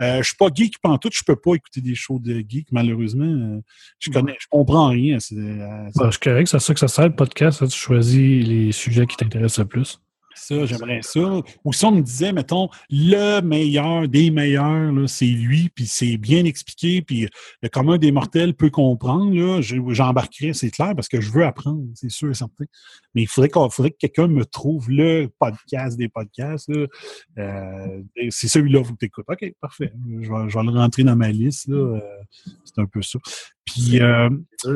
Euh, je suis pas geek tout, je peux pas écouter des shows de geek, malheureusement. Euh, je connais, je comprends rien. C'est, euh, bah, correct, c'est ça que ça sert le podcast. tu choisis les sujets qui t'intéressent le plus ça, j'aimerais ça. Ou si on me disait, mettons, le meilleur des meilleurs, c'est lui, puis c'est bien expliqué, puis le commun des mortels peut comprendre, j'embarquerais, c'est clair, parce que je veux apprendre, c'est sûr et certain. Mais il faudrait, faudrait que quelqu'un me trouve le podcast des podcasts. Euh, c'est celui-là, vous écoutez. OK, parfait. Je vais, le rentrer dans ma liste. Euh, c'est un peu ça. Puis, euh,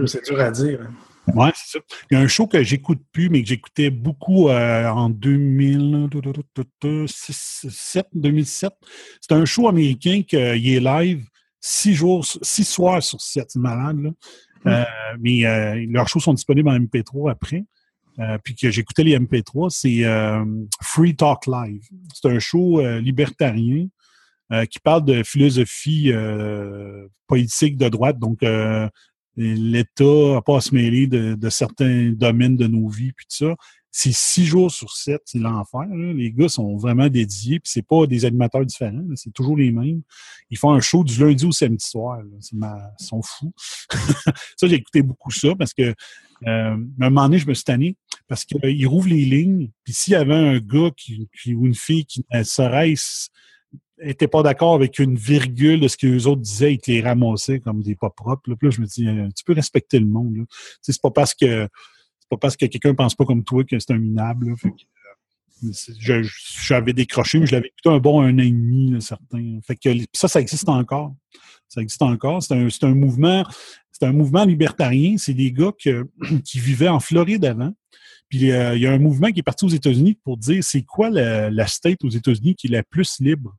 c'est dur, à dire. Hein. Oui, c'est ça. Il y a un show que j'écoute plus, mais que j'écoutais beaucoup euh, en 2007, 2007. C'est un show américain qui est live six jours, six soirs sur sept. C'est malade, là. Hmm. Euh, mais euh, leurs shows sont disponibles en MP3 après. puis que j'écoutais les MP3, c'est Free Talk Live. C'est un show libertarien qui parle de philosophie politique de droite, donc l'État pas à se mêler de, certains domaines de nos vies, puis tout ça. C'est six jours sur sept, c'est l'enfer. Les gars sont vraiment dédiés, puis c'est pas des animateurs différents, c'est toujours les mêmes. Ils font un show du lundi au samedi soir. Ils sont fous. [laughs] ça, j'ai écouté beaucoup ça parce que euh, à un moment donné, je me suis tanné parce qu'ils rouvrent les lignes, puis s'il y avait un gars qui, ou une fille qui ne serait n'étaient pas d'accord avec une virgule de ce que les autres disaient, ils te les ramassaient comme des pas propres. Là. Puis là, je me dis, euh, tu peux respecter le monde. Là. C'est pas parce que c'est pas parce que quelqu'un pense pas comme toi que c'est un minable. Là. Fait euh, j'avais décroché, mais je l'avais plutôt un bon un an et demi, certain. Fait que ça, ça existe encore. Ça existe encore. C'est un, un mouvement, un mouvement libertarien. C'est des gars [clears throat] qui vivaient en Floride avant. Puis euh, il y a un mouvement qui est parti aux États-Unis pour dire c'est quoi la, la state aux États-Unis qui est la plus libre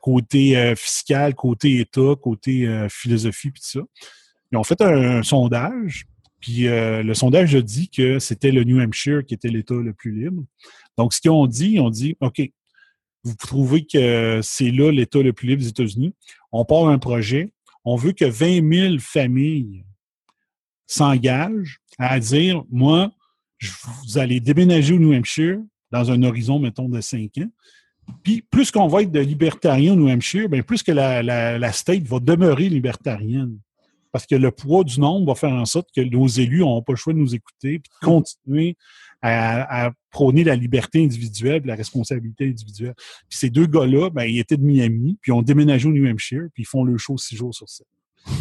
côté euh, fiscal, côté État, côté euh, philosophie, puis tout ça. Ils ont fait un, sondage, puis le sondage a dit que c'était le New Hampshire qui était l'État le plus libre. Donc, ce qu'ils ont dit, ils ont dit, OK, vous trouvez que c'est là l'État le plus libre des États-Unis. On part un projet. On veut que 20 000 familles s'engagent à dire, moi, vous allez déménager au New Hampshire dans un horizon, mettons, de 5 ans. Puis plus qu'on va être de libertariens au New Hampshire, bien, plus que la, la, state va demeurer libertarienne. Parce que le poids du nombre va faire en sorte que nos élus n'auront pas le choix de nous écouter et de continuer à, prôner la liberté individuelle et la responsabilité individuelle. Puis ces deux gars-là, ben, ils étaient de Miami, puis ils ont déménagé au New Hampshire, puis ils font le show six jours sur sept. [laughs]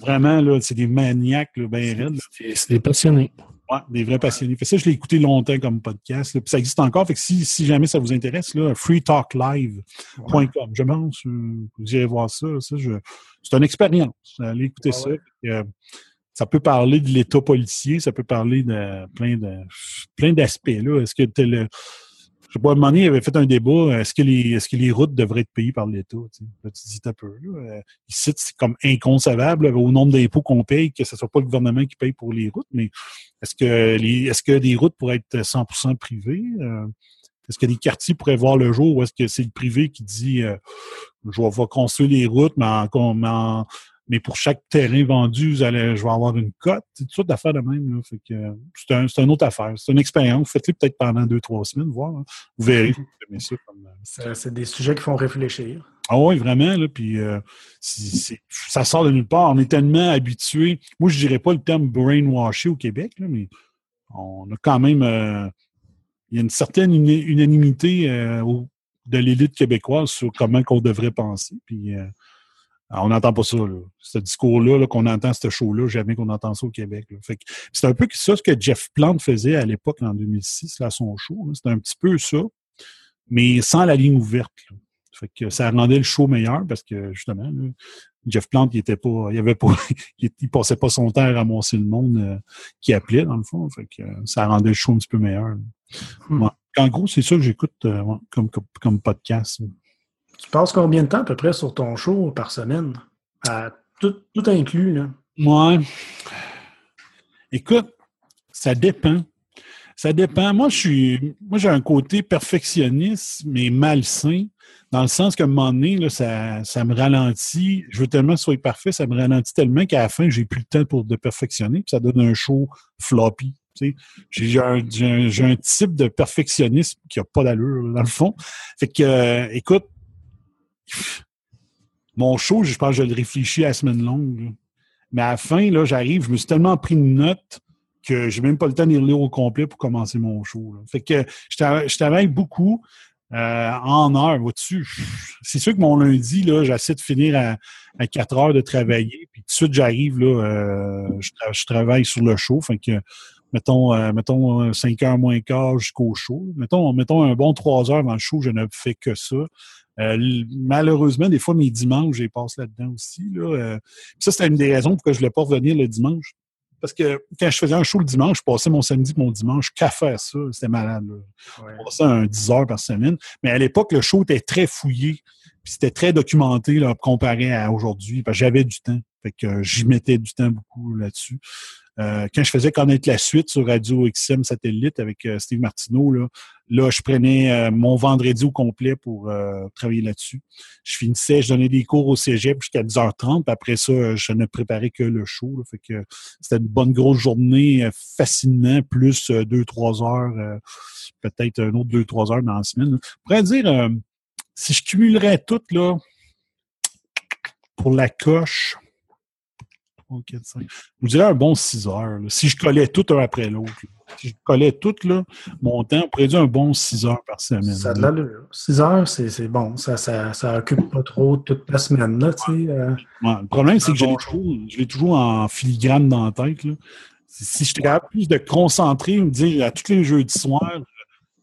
Vraiment, là, c'est des maniaques, là, ben C'est des passionnés. Ouais, des vrais passionnés. Fait ça, je l'ai écouté longtemps comme podcast. Puis ça existe encore. Fait que si, si jamais ça vous intéresse, là, freetalklive.com. Je pense, euh, vous irez voir ça. ça c'est une expérience. Allez écouter ça. Euh, ça peut parler de l'état policier, ça peut parler de plein de plein d'aspects. Est-ce que le, je sais pas, il avait fait un débat, est-ce que les, est-ce que les routes devraient être payées par l'État? Sais? tu dis peu. Là. Euh, c'est comme inconcevable au nombre d'impôts qu'on paye que ce soit pas le gouvernement qui paye pour les routes, mais est-ce que les, est-ce que des routes pourraient être 100% privées? Euh, est-ce que des quartiers pourraient voir le jour ou est-ce que c'est le privé qui dit euh, je vais construire les routes, mais en, mais pour chaque terrain vendu, vous allez, je vais avoir une cote. C'est tout d'affaires de même. Que, c'est, un, c'est une autre affaire. C'est une expérience. Faites-le peut-être pendant deux, trois semaines, voir. Hein. Vous verrez. euh, c'est, des sujets qui font réfléchir. Ah oui, vraiment. Là, puis, euh, ça sort de nulle part. On est tellement habitué. Moi, je dirais pas le terme brainwashé au Québec, là, mais on a quand même. Euh, il y a une certaine unanimité de l'élite québécoise sur comment qu'on devrait penser. Puis, on n'entend pas ça, là. Ce discours-là qu'on entend, ce show-là, jamais qu'on entend ça au Québec. c'est un peu ça ce que Jeff Plante faisait à l'époque, en 2006, à son show. C'était un petit peu ça, mais sans la ligne ouverte. Fait que ça rendait le show meilleur parce que, justement, Jeff Plante, il était pas, il avait pas, [laughs] il, passait pas son temps à ramasser le monde euh, qui appelait, dans le fond. Fait que ça rendait le show un petit peu meilleur. Hmm. en gros, c'est ça que j'écoute euh, comme, comme, podcast. Tu passes combien de temps à peu près sur ton show par semaine? tout, inclus, là. Ouais. Écoute, ça dépend. Ça dépend. Moi, je suis. Moi, j'ai un côté perfectionniste, mais malsain, dans le sens qu'à un moment donné, ça, ça me ralentit. Je veux tellement que ce soit parfait, ça me ralentit tellement qu'à la fin, j'ai plus le temps pour de perfectionner, puis ça donne un show floppy. J'ai un, un, type de perfectionnisme qui n'a pas d'allure, dans le fond. Fait que, euh, écoute, mon show, je pense que je le réfléchis à la semaine longue. Mais à la fin, là, j'arrive, je me suis tellement pris une note que j'ai même pas le temps de lire au complet pour commencer mon show. Fait que je travaille beaucoup euh, en heure, vois-tu. C'est sûr que mon lundi, là, j'essaie de finir à, 4 heures de travailler, puis tout de suite, j'arrive, euh, je, travaille sur le show. Mettons, euh, mettons 5 heures moins quart jusqu'au show. Mettons, mettons un bon 3 heures avant le show, je ne fais que ça. Euh, malheureusement, des fois, mes dimanches, j'ai passé là-dedans aussi. Là. Euh, ça, c'était une des raisons pour que je ne voulais pas revenir le dimanche. Parce que quand je faisais un show le dimanche, je passais mon samedi et mon dimanche qu'à faire ça. C'était malade. Là. Je passais un 10 heures par semaine. Mais à l'époque, le show était très fouillé. Puis c'était très documenté là, comparé à aujourd'hui. Parce que j'avais du temps. Fait que j'y mettais du temps beaucoup là-dessus. Euh, quand je faisais connaître la suite sur Radio XM Satellite avec euh, Steve Martineau, là, là, je prenais euh, mon vendredi au complet pour travailler là-dessus. Je finissais, je donnais des cours au cégep jusqu'à 10h30. Puis après ça, je ne préparais que le show. c'était une bonne grosse journée, fascinant, plus deux, trois heures, peut-être un autre deux, trois heures dans la semaine. Je pourrais dire, si je cumulerais tout, là, pour la coche, je vous dirais un bon 6 heures. si je collais tout un après l'autre. si je collais tout, là, mon temps, on pourrait dire un bon 6 heures par semaine. Ça a de l'allure. 6 heures, c'est bon. Ça, ça, ça occupe pas trop toute la semaine. Là, euh, le problème, c'est que je l'ai toujours, toujours, en filigrane dans la tête. Là. Si j'étais capable plus de concentrer, me dire à tous les jeudis soirs,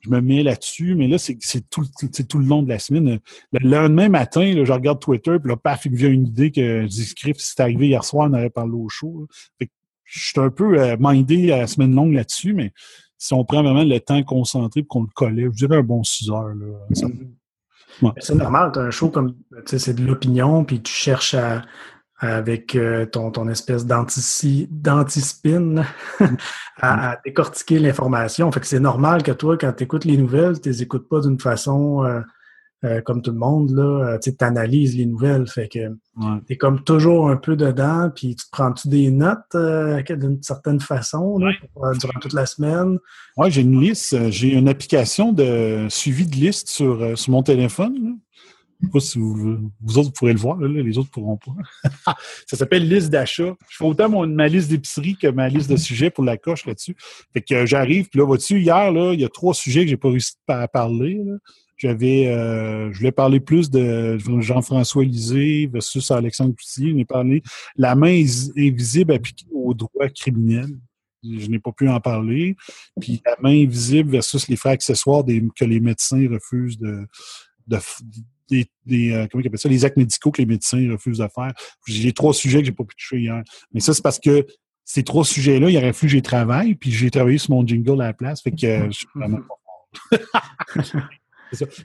je me mets là-dessus, mais là, c'est tout, tout, le long de la semaine. Le lendemain matin, là, je regarde Twitter, puis là, paf, il me vient une idée que script, si c'est arrivé hier soir, on aurait parlé au show. je suis un peu euh, mindé à la semaine longue là-dessus, mais si on prend vraiment le temps concentré pour qu'on le collait, je dirais un bon 6 heures. Mm-hmm. C'est normal, tu as un show comme, c'est de l'opinion, puis tu cherches à, avec euh, ton, ton espèce d'antispin [laughs] à, à, décortiquer l'information. Fait que c'est normal que toi, quand tu écoutes les nouvelles, tu les écoutes pas d'une façon euh, euh, comme tout le monde, là. Tu analyses les nouvelles. Fait que tu es comme toujours un peu dedans, puis tu prends-tu des notes d'une certaine façon durant toute la semaine? Oui, j'ai une liste. J'ai une application de suivi de liste sur, sur mon téléphone. Sais pas si vous, vous autres pourrez le voir, les autres pourront pas. ça s'appelle liste d'achat. Je fais autant mon, ma liste d'épicerie que ma liste de sujets pour la coche là-dessus. Fait que euh, j'arrive, puis là, vois-tu, hier, là, il y a trois sujets que j'ai pas réussi à parler. J'avais, euh, je voulais parler plus de Jean-François Lisée versus Alexandre Poutier. Je parlé. La main invisible appliquée au droit criminel. Je n'ai pas pu en parler. Puis la main invisible versus les frais accessoires des, que les médecins refusent de, des, euh, ça, les actes médicaux que les médecins refusent de faire. J'ai trois sujets que j'ai pas pu toucher hier. Mais ça, c'est parce que ces trois sujets-là, il aurait fallu que j'y travaille, puis j'ai travaillé sur mon jingle à la place. Fait que euh, je suis vraiment pas fort. [laughs]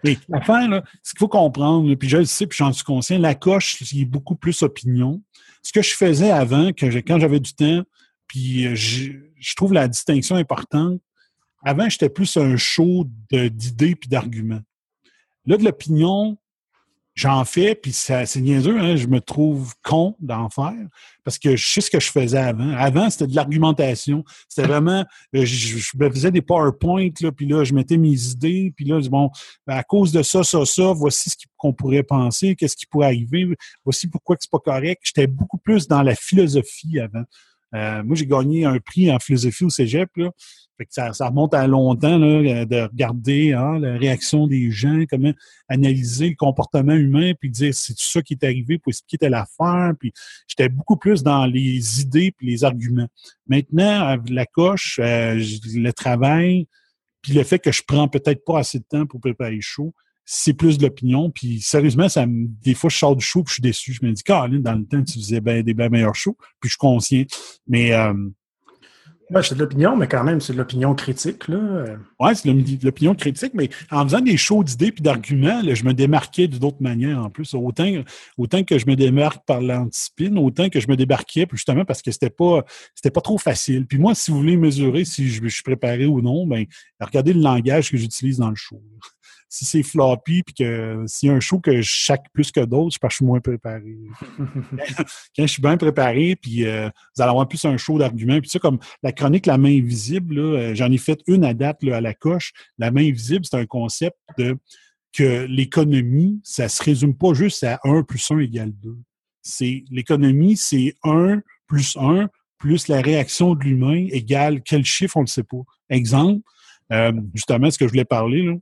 Mais là, ce qu'il faut comprendre, puis je le sais, puis j'en suis conscient, la coche, il est beaucoup plus opinion. Ce que je faisais avant, que quand j'avais du temps, puis euh, je, je, trouve la distinction importante. Avant, j'étais plus un show d'idées puis d'arguments. Là, de l'opinion, j'en fais, puis c'est niaiseux, hein, je me trouve con d'en faire, parce que je sais ce que je faisais avant. Avant, c'était de l'argumentation. C'était vraiment, euh, je, me faisais des PowerPoint, là, puis là, je mettais mes idées, puis là, bon, ben, à cause de ça, ça, ça, voici ce qu'on pourrait penser, qu'est-ce qui pourrait arriver, voici pourquoi c'est pas correct. J'étais beaucoup plus dans la philosophie avant. Euh, moi, j'ai gagné un prix en philosophie au cégep. Là. Fait que ça, ça, remonte à longtemps là, euh, de regarder hein, la réaction des gens, comment analyser le comportement humain, puis dire c'est ça qui est arrivé pour expliquer telle affaire. Puis j'étais beaucoup plus dans les idées puis les arguments. Maintenant, la coche, euh, le travail, puis le fait que je prends peut-être pas assez de temps pour préparer show, c'est plus de l'opinion. Puis sérieusement, ça des fois, je sors du show puis je suis déçu. Je me dis, Caroline, dans le temps, tu faisais ben, des bien meilleurs shows. Puis je suis conscient. Mais euh, c'est de l'opinion, mais quand même, c'est de l'opinion critique. Là. Oui, c'est de l'opinion critique, mais en faisant des shows d'idées puis d'arguments, je me démarquais d'autres manières en plus. Autant, autant que je me démarque par l'anticipine, autant que je me débarquais justement parce que c'était pas c'était pas trop facile. Puis moi, si vous voulez mesurer si je, je suis préparé ou non, ben regardez le langage que j'utilise dans le show si c'est floppy puis que s'il y a un show que je chaque plus que d'autres, je suis moins préparé. [laughs] quand je suis bien préparé, puis euh, vous allez avoir plus un show d'arguments. Puis ça, comme la chronique La main invisible, euh, j'en ai fait une à date à la coche. La main invisible, c'est un concept de que l'économie, ça se résume pas juste à 1 plus 1 égale 2. C'est l'économie, c'est 1 plus 1 plus la réaction de l'humain égale quel chiffre, on ne le sait pas. Exemple, euh, justement, ce que je voulais parler, là,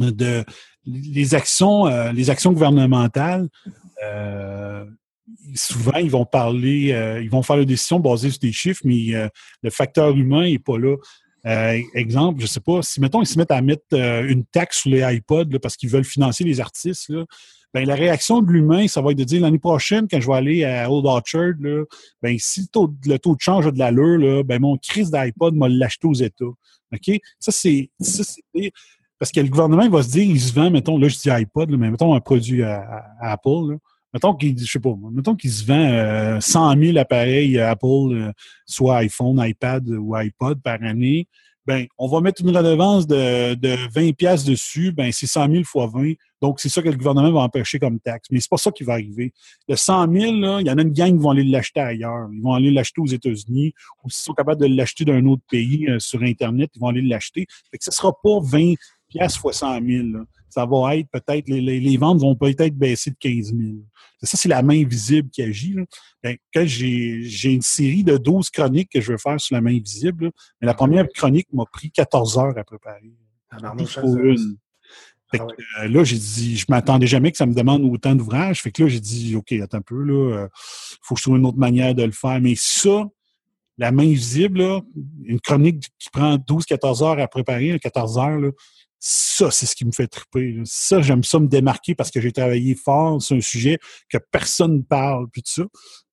de les actions, euh, les actions gouvernementales, euh, souvent ils vont parler, euh, ils vont faire des décisions basées sur des chiffres, mais le facteur humain n'est pas là. exemple, je sais pas, si mettons ils se mettent à mettre une taxe sur les iPods parce qu'ils veulent financer les artistes, là, ben, la réaction de l'humain, ça va être de dire l'année prochaine, quand je vais aller à Old Orchard, là, ben, si le taux, de change a de l'allure, ben, mon crise d'iPod m'a l'acheté aux États. Ça, c'est, parce que le gouvernement, il va se dire, il se vend, mettons, là, je dis iPod, mais mettons un produit à, Apple. Mettons qu'il, je sais pas, mettons qu'il se vend euh, 100 000 appareils Apple, euh, soit iPhone, iPad ou iPod par année. Ben, on va mettre une redevance de, de 20 pièces dessus, ben, c'est 100 000 fois 20. Donc, c'est ça que le gouvernement va empêcher comme taxe. Mais c'est pas ça qui va arriver. Le 100 000, là, il y en a une gang qui vont aller l'acheter ailleurs. Ils vont aller l'acheter aux États-Unis ou s'ils sont capables de l'acheter d'un autre pays euh, sur Internet, ils vont aller l'acheter. Fait que ce sera pas 20 pièces fois 100 000. ça va être peut-être, les, les, ventes vont peut-être baisser de 15 000. Ça, c'est la main visible qui agit. Ben, quand j'ai une série de 12 chroniques que je veux faire sur la main visible, mais la première chronique m'a pris 14 heures à préparer. Alors, une. Fait ah que, euh, là, j'ai dit, je m'attendais jamais que ça me demande autant d'ouvrages. Fait que là, j'ai dit, OK, attends un peu, là, euh, faut que je trouve une autre manière de le faire. Mais ça, la main visible, là, une chronique qui prend 12-14 heures à préparer, 14 heures, là, ça, c'est ce qui me fait triper. Ça, j'aime ça me démarquer parce que j'ai travaillé fort sur un sujet que personne ne parle, puis tout ça.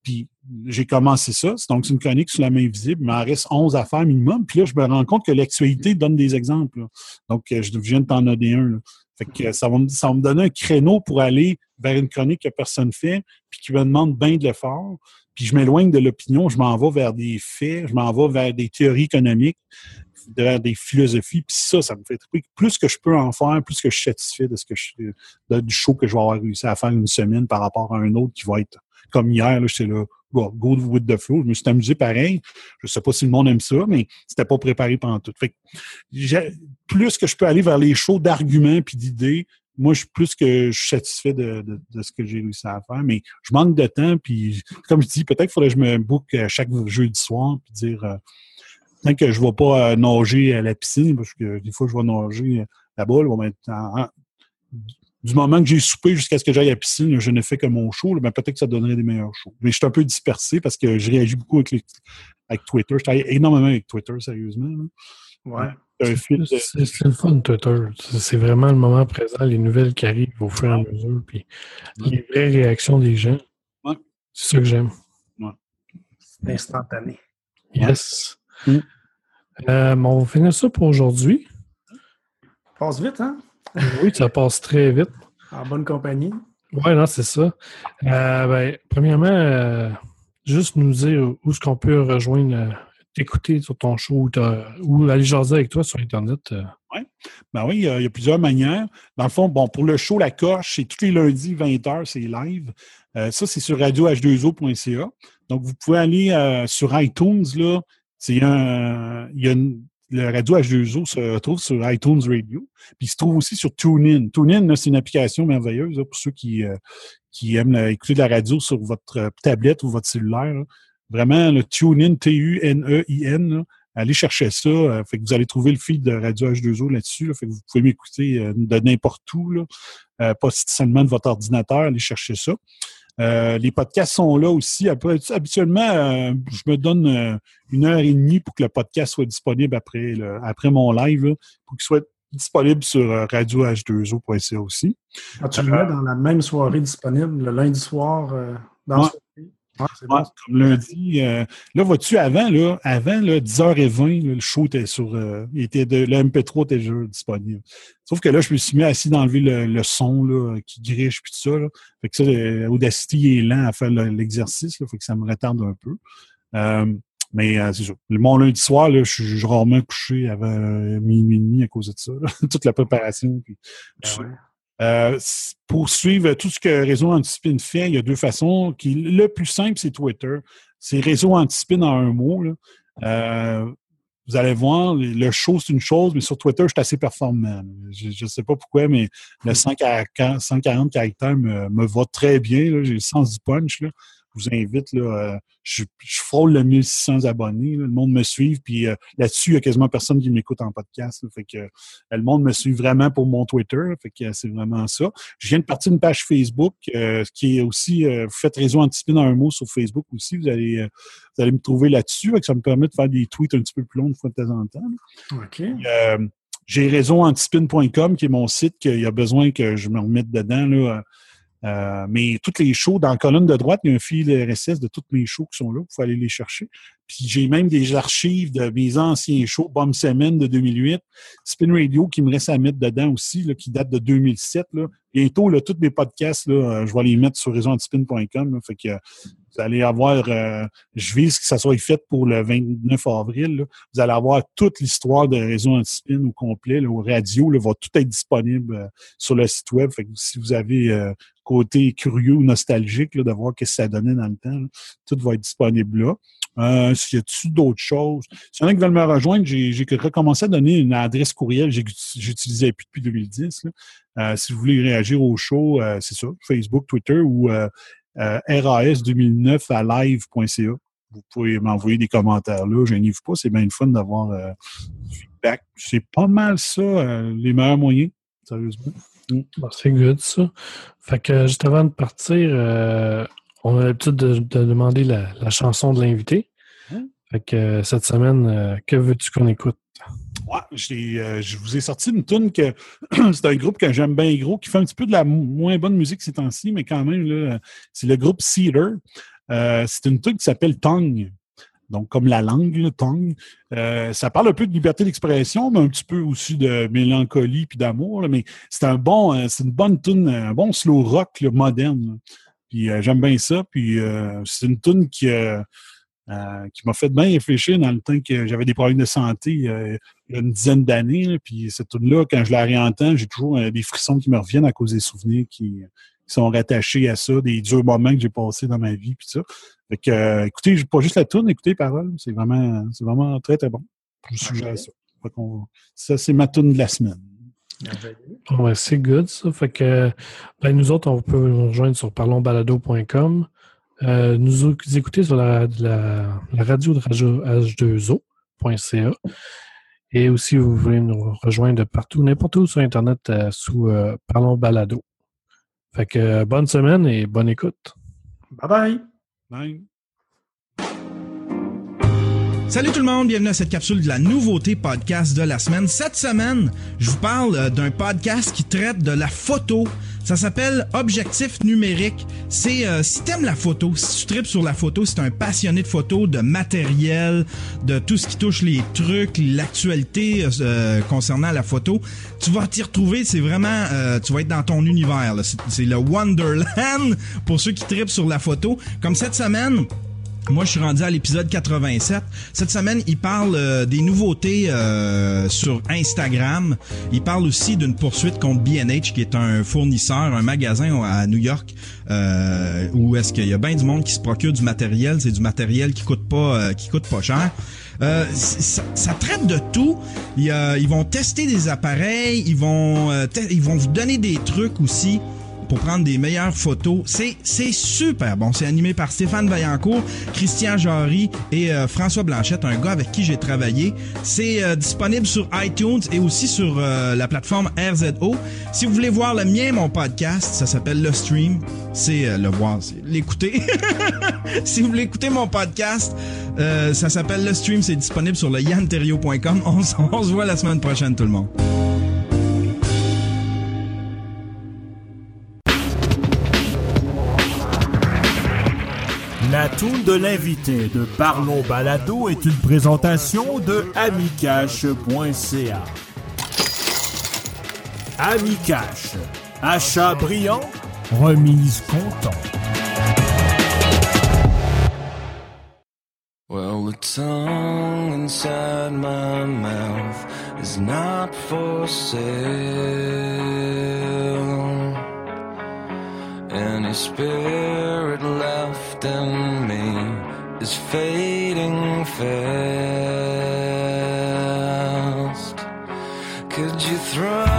Puis j'ai commencé ça. Donc, c'est une chronique sur la main visible. Il m'en reste 11 à faire minimum. Puis là, je me rends compte que l'actualité donne des exemples. Donc, euh, je viens de t'en donner un. Fait que ça va, me, ça va me donner un créneau pour aller vers une chronique que personne ne fait, puis qui me demande bien de l'effort. Puis je m'éloigne de l'opinion, je m'en vais vers des faits, je m'en vais vers des théories économiques, vers des philosophies. Puis ça, ça me fait triper. Plus que je peux en faire, plus que je suis satisfait de ce que je, du show que je vais avoir réussi à faire une semaine par rapport à un autre qui va être comme hier, là, j'étais là, go with the flow. Je me suis amusé pareil. Je sais pas si le monde aime ça, mais c'était pas préparé pendant tout. Fait que plus que je peux aller vers les shows d'arguments puis d'idées, moi, je suis plus que satisfait de, ce que j'ai réussi à faire, mais je manque de temps, puis [laughs] comme je dis, peut-être faudrait que je me book chaque jeudi soir, puis dire, euh, tant que je ne vais pas euh, nager à la piscine, parce que des fois, je vais nager là-bas, du moment que j'ai soupé jusqu'à ce que j'aille à la piscine, je ne fais que mon show, mais peut-être que ça donnerait des meilleurs shows. Mais je suis un peu dispersé parce que je réagis beaucoup avec, Twitter. Je travaille énormément avec Twitter, sérieusement. Ouais. C'est le fun, Twitter. C'est vraiment le moment présent, les nouvelles qui arrivent au fur et à mesure, puis les vraies réactions des gens. C'est ça que j'aime. C'est instantané. Yes. Mm. Euh, on va finir ça pour aujourd'hui. Passe vite, hein? [laughs] oui, ça passe très vite. En bonne compagnie. Oui, non, c'est ça. Euh, ben, premièrement, euh, juste nous dire où est-ce qu'on peut rejoindre t'écouter sur ton show ou, aller jaser avec toi sur Internet? Euh? Oui. Ben oui, il y, a, plusieurs manières. Dans le fond, bon, pour le show La Coche, c'est tous les lundis, 20h, c'est live. Euh, ça, c'est sur radioh2o.ca. Donc, vous pouvez aller euh, sur iTunes, là. C'est un, y a le radio H2O se trouve sur iTunes Radio. Puis il se trouve aussi sur TuneIn. TuneIn, c'est une application merveilleuse pour ceux qui aiment écouter de la radio sur votre tablette ou votre cellulaire. Vraiment, le TuneIn, T-U-N-E-I-N, allez chercher ça. Euh, fait que vous allez trouver le feed de Radio H2O là-dessus. fait que vous pouvez m'écouter euh, de n'importe où, là. Euh, pas seulement de votre ordinateur, allez chercher ça. les podcasts sont là aussi. habituellement, je me donne une heure et demie pour que le podcast soit disponible après, après mon live, pour qu'il soit disponible sur radio radioh2o.ca aussi. Ah, tu le mets dans la même soirée disponible, le lundi soir, dans comme lundi. Euh, là, vois-tu, avant, là, avant là, 10h20, le show était sur. Euh, était de, le MP3 était déjà disponible. Sauf que là, je me suis mis assis d'enlever le, le son là, qui griche puis tout ça. Là. Fait que ça, Audacity est lent à faire l'exercice. Fait que ça me retarde un peu. Euh, mais c'est sûr. Mon lundi soir, là, je suis rarement couché avant minuit et demi à cause de ça. [laughs] Toute la préparation. Puis, ben euh, pour suivre tout ce que Réseau Antispin fait, il y a deux façons. Qui, le plus simple, c'est Twitter. C'est Réseau Antispin en un mot. Euh, vous allez voir, le show, c'est une chose, mais sur Twitter, je suis assez performant. Je ne sais pas pourquoi, mais le 140, 140 caractères me, me va très bien. J'ai le sens du punch. Là vous invite, là, euh, je, frôle le 1600 abonnés. le monde me suit, puis euh, là-dessus, il y a quasiment personne qui m'écoute en podcast. fait que euh, le monde me suit vraiment pour mon Twitter. Fait que c'est vraiment ça. Je viens de partir une page Facebook qui est aussi vous faites réseau anticipé dans un mot sur Facebook aussi. Vous allez, vous allez me trouver là-dessus. Ça me permet de faire des tweets un petit peu plus longs de fois de temps en temps. OK. j'ai réseauantispin.com qui est mon site qu'il y a besoin que je me remette dedans. Là, euh, mais toutes les shows, dans la colonne de droite, il y a un fil RSS de toutes mes shows qui sont là. Il faut aller les chercher. Puis j'ai même des archives de mes anciens shows, Bomb Semaine de 2008, Spin Radio qui me reste à mettre dedans aussi, là, qui date de 2007. Là. Bientôt, là, tous mes podcasts, là, euh, je vais les mettre sur réseauantispin.com. Fait que vous allez avoir, euh, je vise que ça soit fait pour le 29 avril. Vous allez avoir toute l'histoire de Réseau Antispin au complet, là, au radio, là, va tout être disponible sur le site web. Fait que si vous avez côté curieux ou nostalgique de voir ce que ça donnait dans le temps. Tout va être disponible là. Euh, S'il y a-tu d'autres choses? S'il y en a qui veulent me rejoindre, j'ai recommencé à donner une adresse courriel que j'utilisais depuis 2010. Euh, si vous voulez réagir au show, euh, c'est ça, Facebook, Twitter ou euh, RAS2009 à live.ca. Vous pouvez m'envoyer des commentaires là. Je n'y pas, c'est bien le fun d'avoir du feedback. C'est pas mal ça, les meilleurs moyens, sérieusement. Mm. c'est good ça. Fait que juste avant de partir, on a l'habitude de, demander la, chanson de l'invité. Hein? Fait que euh, cette semaine, euh, que veux-tu qu'on écoute? Ouais, euh, je vous ai sorti une tune que [clears throat] c'est un groupe que j'aime bien gros, qui fait un petit peu de la moins bonne musique ces temps-ci, mais quand même, c'est le groupe Cedar. c'est une tune qui s'appelle Tongue. Donc, comme la langue, le tongue. ça parle un peu de liberté d'expression, mais un petit peu aussi de mélancolie puis d'amour. Mais c'est un bon, c'est une bonne tune, un bon slow rock moderne. Puis euh, j'aime bien ça. Puis euh, c'est une tune qui, euh, qui m'a fait bien réfléchir dans le temps que j'avais des problèmes de santé il y a une dizaine d'années. Puis cette tune-là, quand je la réentends, j'ai toujours des frissons qui me reviennent à cause des souvenirs qui, sont rattachés à ça, des durs moments que j'ai passés dans ma vie. Puis ça. Fait que, écoutez, pas juste la tune, écoutez les paroles. C'est vraiment, c'est vraiment très, très bon. Je vous suggère ça. ça, c'est ma tune de la semaine c'est good, ça. Fait que, ben, nous autres, on peut nous rejoindre sur parlonsbalado.com. Euh, nous écouter sur la, radio de h2o.ca. Et aussi, vous pouvez nous rejoindre partout, n'importe où sur Internet euh, sous euh, Parlons Balado. Fait que bonne semaine et bonne écoute. Bye bye. Bye. Salut tout le monde, bienvenue à cette capsule de la nouveauté podcast de la semaine. Cette semaine, je vous parle euh, d'un podcast qui traite de la photo. Ça s'appelle Objectif numérique. C'est euh, si t'aimes la photo, si tu tripes sur la photo, si t'es un passionné de photo, de matériel, de tout ce qui touche les trucs, l'actualité euh, concernant la photo, tu vas t'y retrouver. C'est vraiment, tu vas être dans ton univers. C'est le Wonderland [laughs] pour ceux qui tripent sur la photo. Comme cette semaine. Moi, je suis rendu à l'épisode 87. Cette semaine, il parle euh, des nouveautés euh, sur Instagram. Il parle aussi d'une poursuite contre B&H, qui est un fournisseur, un magasin à New York, euh, où est-ce qu'il y a bien du monde qui se procure du matériel. C'est du matériel qui coûte pas, euh, qui coûte pas cher. Ça, ça, traite de tout. ils vont tester des appareils, ils vont, ils vont vous donner des trucs aussi pour prendre des meilleures photos. C'est c'est super bon. C'est animé par Stéphane Vaillancourt, Christian Jarry et euh, François Blanchette, un gars avec qui j'ai travaillé. C'est euh, disponible sur iTunes et aussi sur euh, la plateforme RZO. Si vous voulez voir le mien, mon podcast, ça s'appelle Le Stream. C'est le voir, c'est l'écouter. [laughs] si vous voulez écouter mon podcast, ça s'appelle Le Stream. C'est disponible sur le yanterio.com. On, on se voit la semaine prochaine, tout le monde. La toune de l'invité de Parlons Balado est une présentation de amicache.ca. Amicache. Achat brillant, remise content. Well, the tongue inside my mouth is not for sale. Any spirit left in me is fading fast. Could you throw